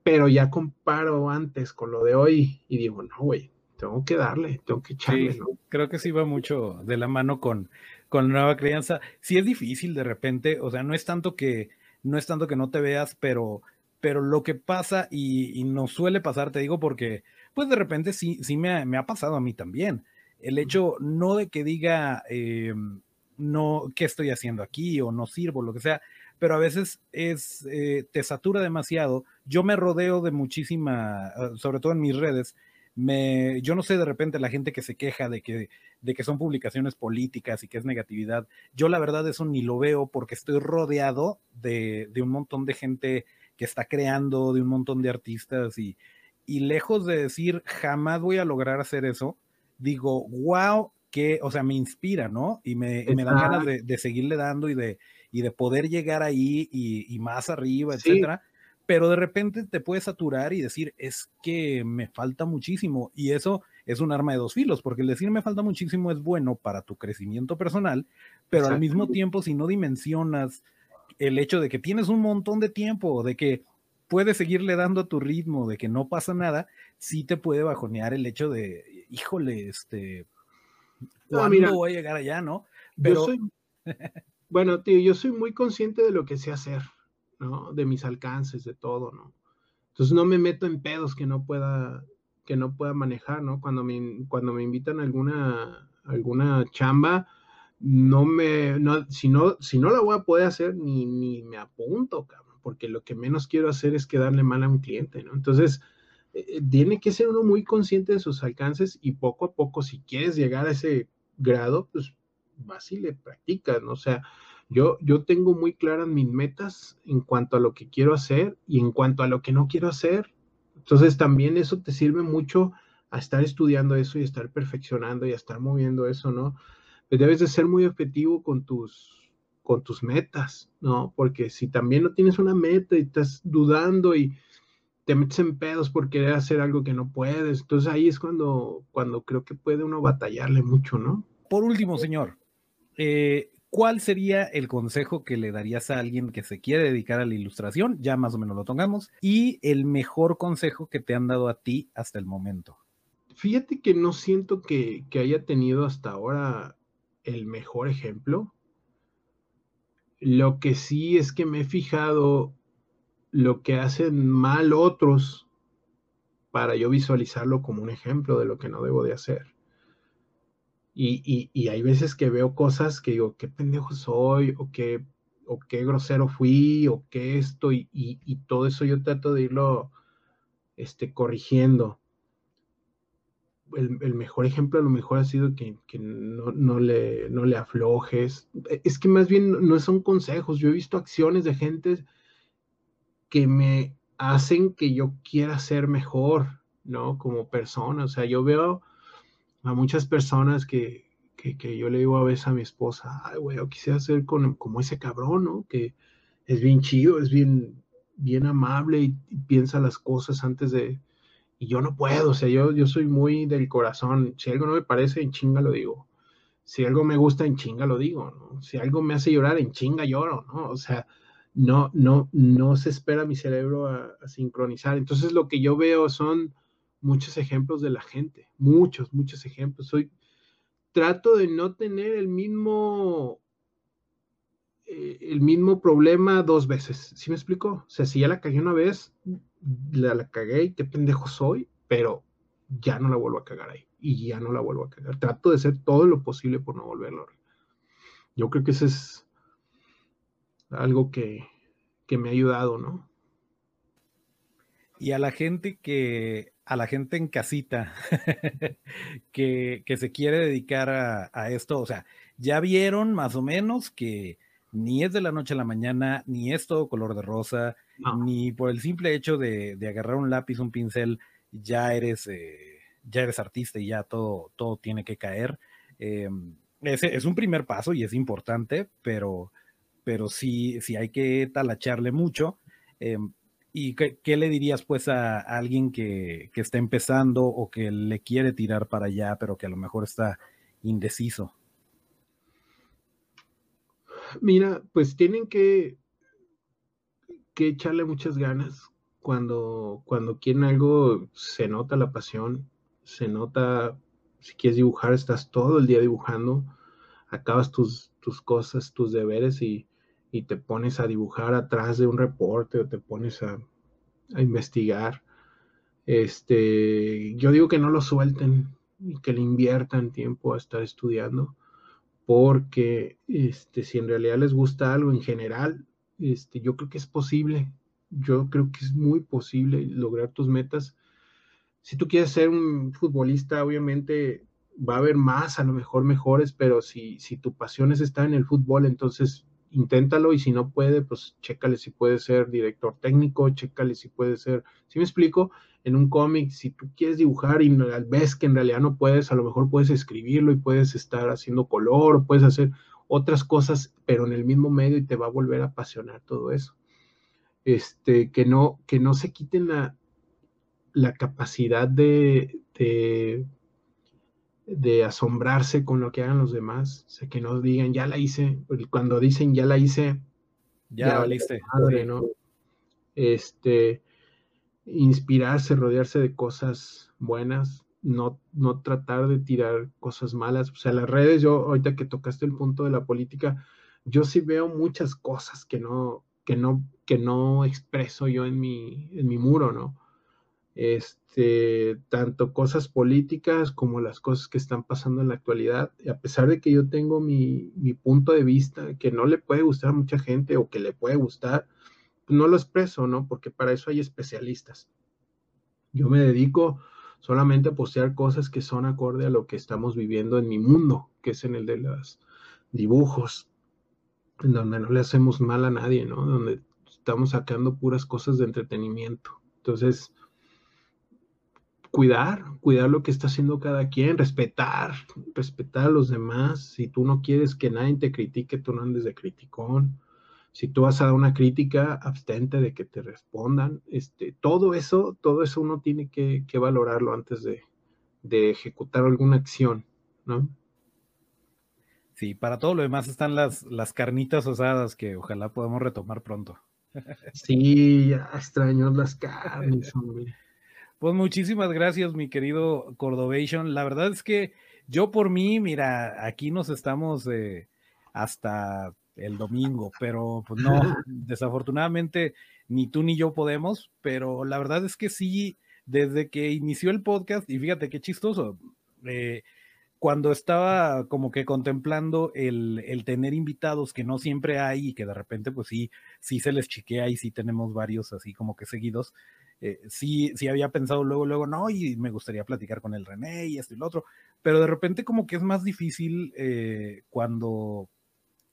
S3: pero ya comparo antes con lo de hoy y digo, no, güey, tengo que darle, tengo que echarle, ¿no?
S2: Creo que sí va mucho de la mano con, con la nueva crianza. Sí es difícil de repente, o sea, no es tanto que no es tanto que no te veas, pero pero lo que pasa y, nos suele pasar, te digo, porque pues de repente sí, sí me, ha pasado a mí también. El hecho no de que diga, eh, no, ¿qué estoy haciendo aquí? o no sirvo, lo que sea, pero a veces es, eh, te satura demasiado. Yo me rodeo de muchísima, ah, sobre todo en mis redes, me, yo no sé de repente la gente que se queja de que, de que son publicaciones políticas y que es negatividad. Yo la verdad eso ni lo veo porque estoy rodeado de, de un montón de gente que está creando, de un montón de artistas y, y lejos de decir jamás voy a lograr hacer eso, digo, wow, que, o sea, me inspira, ¿no? Y me, me dan ganas de, de, seguirle dando y de, y de poder llegar ahí y, y más arriba, etcétera pero de repente te puedes saturar y decir, es que me falta muchísimo. Y eso es un arma de dos filos, porque el decir me falta muchísimo es bueno para tu crecimiento personal, pero al mismo tiempo, si no dimensionas el hecho de que tienes un montón de tiempo, de que puedes seguirle dando a tu ritmo, de que no pasa nada, sí te puede bajonear el hecho de, híjole, este, ¿cuándo voy a llegar allá, no?
S3: Pero... *laughs* bueno, tío, yo soy muy consciente de lo que sé hacer. ¿no? De mis alcances, de todo, ¿no? Entonces no me meto en pedos que no pueda, que no pueda manejar, ¿no? Cuando me, cuando me invitan a alguna, alguna chamba, no me, no, si no, si no la voy a poder hacer, ni, ni me apunto, cabrón, porque lo que menos quiero hacer es quedarle mal a un cliente, ¿no? Entonces, eh, eh, tiene que ser uno muy consciente de sus alcances y poco a poco, si quieres llegar a ese grado, pues vas y le practicas, ¿no? O sea, yo, yo tengo muy claras mis metas en cuanto a lo que quiero hacer y en cuanto a lo que no quiero hacer. Entonces también eso te sirve mucho a estar estudiando eso y estar perfeccionando y a estar moviendo eso, ¿no? Pero debes de ser muy objetivo con tus, con tus metas, ¿no? Porque si también no tienes una meta y estás dudando y te metes en pedos por querer hacer algo que no puedes, entonces ahí es cuando, cuando creo que puede uno batallarle mucho, ¿no?
S2: Por último, señor, eh, ¿cuál sería el consejo que le darías a alguien que se quiere dedicar a la ilustración? Ya más o menos lo tongamos. Y el mejor consejo que te han dado a ti hasta el momento.
S3: Fíjate que no siento que, que haya tenido hasta ahora el mejor ejemplo. Lo que sí es que me he fijado lo que hacen mal otros para yo visualizarlo como un ejemplo de lo que no debo de hacer. Y, hay veces que veo cosas que digo, qué pendejo soy, o qué, o qué grosero fui, o qué esto, y, todo eso yo trato de irlo este, corrigiendo. El, mejor ejemplo a lo mejor ha sido que, no, le, no le aflojes. Es que más bien no son consejos. Yo he visto acciones de gente que me hacen que yo quiera ser mejor, ¿no? Como persona. O sea, yo veo a muchas personas que, yo le digo a veces a mi esposa, ay, güey, yo quisiera ser como ese cabrón, ¿no? Que es bien chido, es bien, bien amable y, piensa las cosas antes de... Y yo no puedo, o sea, yo, yo soy muy del corazón. Si algo no me parece, en chinga lo digo. Si algo me gusta, en chinga lo digo. Si algo me hace llorar, en chinga lloro, ¿no? O sea, no, no, no se espera mi cerebro a sincronizar. Entonces lo que yo veo son muchos ejemplos de la gente, muchos, muchos ejemplos. Soy, trato de no tener el mismo, eh, el mismo problema dos veces. ¿Sí me explico? O sea, si ya la cagué una vez, la, la cagué y qué pendejo soy, pero ya no la vuelvo a cagar ahí y ya no la vuelvo a cagar. Trato de hacer todo lo posible por no volverlo. Yo creo que eso es algo que, que me ha ayudado, ¿no?
S2: Y a la gente que a la gente en casita *laughs* que, se quiere dedicar a, esto, o sea, ya vieron más o menos que ni es de la noche a la mañana, ni es todo color de rosa, ni por el simple hecho de, agarrar un lápiz, un pincel, ya eres, eh, ya eres artista y ya todo, todo tiene que caer. Eh, es, un primer paso y es importante, pero, pero sí, sí hay que talacharle mucho. Eh, ¿Y qué, le dirías pues a, alguien que, que, está empezando o que le quiere tirar para allá, pero que a lo mejor está indeciso?
S3: Mira, pues tienen que, que echarle muchas ganas. Cuando, cuando quieren algo, se nota la pasión, se nota, si quieres dibujar, estás todo el día dibujando, acabas tus, tus cosas, tus deberes y, y te pones a dibujar atrás de un reporte o te pones a, investigar. Este, yo digo que no lo suelten y que le inviertan tiempo a estar estudiando, porque este, si en realidad les gusta algo en general, Este, yo creo que es posible, yo creo que es muy posible lograr tus metas. Si tú quieres ser un futbolista, obviamente va a haber más, a lo mejor mejores, pero si, si tu pasión es estar en el fútbol, entonces inténtalo y si no puede, pues chécale si puede ser director técnico, chécale si puede ser, si me explico, en un cómic, si tú quieres dibujar y ves que en realidad no puedes, a lo mejor puedes escribirlo y puedes estar haciendo color, puedes hacer otras cosas, pero en el mismo medio y te va a volver a apasionar todo eso. Este, que no, que no se quiten la, la capacidad de, de, de, asombrarse con lo que hagan los demás, o sea, que no digan, ya la hice, cuando dicen, ya la hice,
S2: ya, la hice.
S3: ¿no? Este, inspirarse, rodearse de cosas buenas, no, no tratar de tirar cosas malas. O sea, las redes, yo ahorita que tocaste el punto de la política, yo sí veo muchas cosas que no, que no, que no expreso yo en mi, en mi muro, ¿no? Este, tanto cosas políticas como las cosas que están pasando en la actualidad. Y a pesar de que yo tengo mi, mi punto de vista, que no le puede gustar a mucha gente o que le puede gustar, no lo expreso, ¿no? Porque para eso hay especialistas. Yo me dedico solamente a postear cosas que son acorde a lo que estamos viviendo en mi mundo, que es en el de los dibujos, en donde no le hacemos mal a nadie, ¿no? Donde estamos sacando puras cosas de entretenimiento. Entonces, cuidar, cuidar lo que está haciendo cada quien, respetar, respetar a los demás. Si tú no quieres que nadie te critique, tú no andes de criticón si tú vas a dar una crítica, abstente de que te respondan. Este, todo eso, todo eso uno tiene que, valorarlo antes de, ejecutar alguna acción, ¿no?
S2: Sí, para todo lo demás están las, las carnitas osadas que ojalá podamos retomar pronto.
S3: Sí, ya extraño las carnes, hombre.
S2: Pues muchísimas gracias, mi querido Cordovation. La verdad es que yo por mí, mira, aquí nos estamos eh, hasta el domingo, pero pues no, *laughs* desafortunadamente ni tú ni yo podemos, pero la verdad es que sí, desde que inició el podcast, y fíjate qué chistoso, eh, cuando estaba como que contemplando el, el, tener invitados que no siempre hay y que de repente pues sí, sí se les chiquea y sí tenemos varios así como que seguidos, eh, sí, sí había pensado luego, luego, no, y me gustaría platicar con el René y esto y lo otro, pero de repente como que es más difícil eh, cuando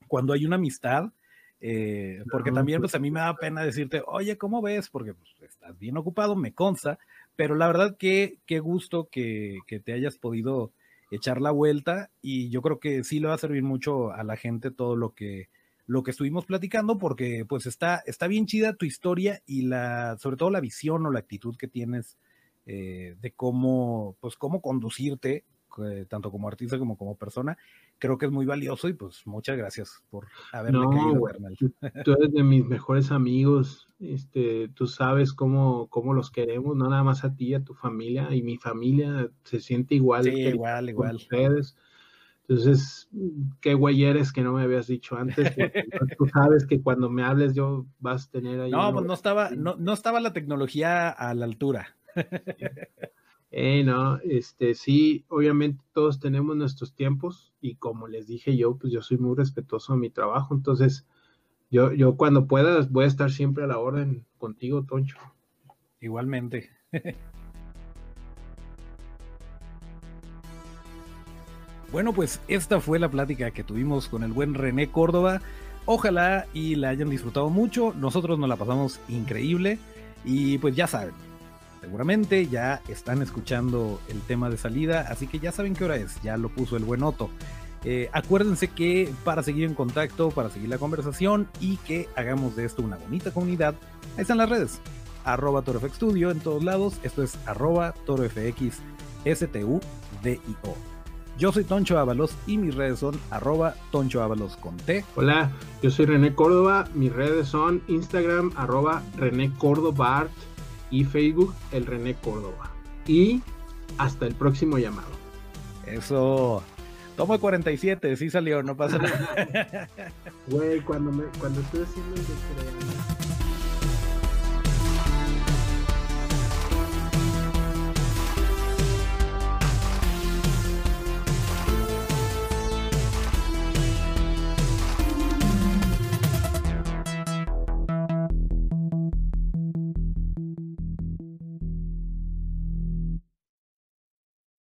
S2: cuando hay una amistad, eh, porque también pues a mí me da pena decirte, oye, ¿cómo ves? Porque pues, estás bien ocupado, me consta, pero la verdad que qué gusto que, que, te hayas podido echar la vuelta y yo creo que sí le va a servir mucho a la gente todo lo que lo que estuvimos platicando porque pues está está bien chida tu historia y la sobre todo la visión o la actitud que tienes eh, de cómo pues cómo conducirte eh, tanto como artista como como persona, creo que es muy valioso y pues muchas gracias por haberme caído, carnal.
S3: Tú eres de mis mejores amigos, este, tú sabes cómo, cómo los queremos, no nada más a ti, a tu familia, y mi familia se siente igual.
S2: Sí, igual, igual.
S3: Ustedes. Entonces, qué güey eres que no me habías dicho antes. *laughs* Tú sabes que cuando me hables yo vas a tener ahí.
S2: No, pues no estaba, no, no estaba la tecnología a la altura.
S3: Eh, no, este, sí, obviamente todos tenemos nuestros tiempos y como les dije yo, pues yo soy muy respetuoso de mi trabajo, entonces yo, yo cuando pueda voy a estar siempre a la orden contigo, Toncho.
S2: Igualmente. *laughs* bueno, pues esta fue la plática que tuvimos con el buen René Córdoba. Ojalá y la hayan disfrutado mucho. Nosotros nos la pasamos increíble. Y pues ya saben, Seguramente ya están escuchando el tema de salida, así que ya saben qué hora es, ya lo puso el buen Otto. Eh, acuérdense que para seguir en contacto, para seguir la conversación y que hagamos de esto una bonita comunidad, ahí están las redes. Arroba en todos lados. Esto es arroba Yo soy Toncho Ábalos y mis redes son arroba Toncho Ábalos con T.
S3: Hola, yo soy René Córdoba. Mis redes son Instagram arroba René Córdoba Art y Facebook el René Córdoba. Y hasta el próximo llamado.
S2: Eso. Toma 47, sí salió, no pasa
S3: nada. *laughs* Güey, cuando, me, cuando estoy haciendo el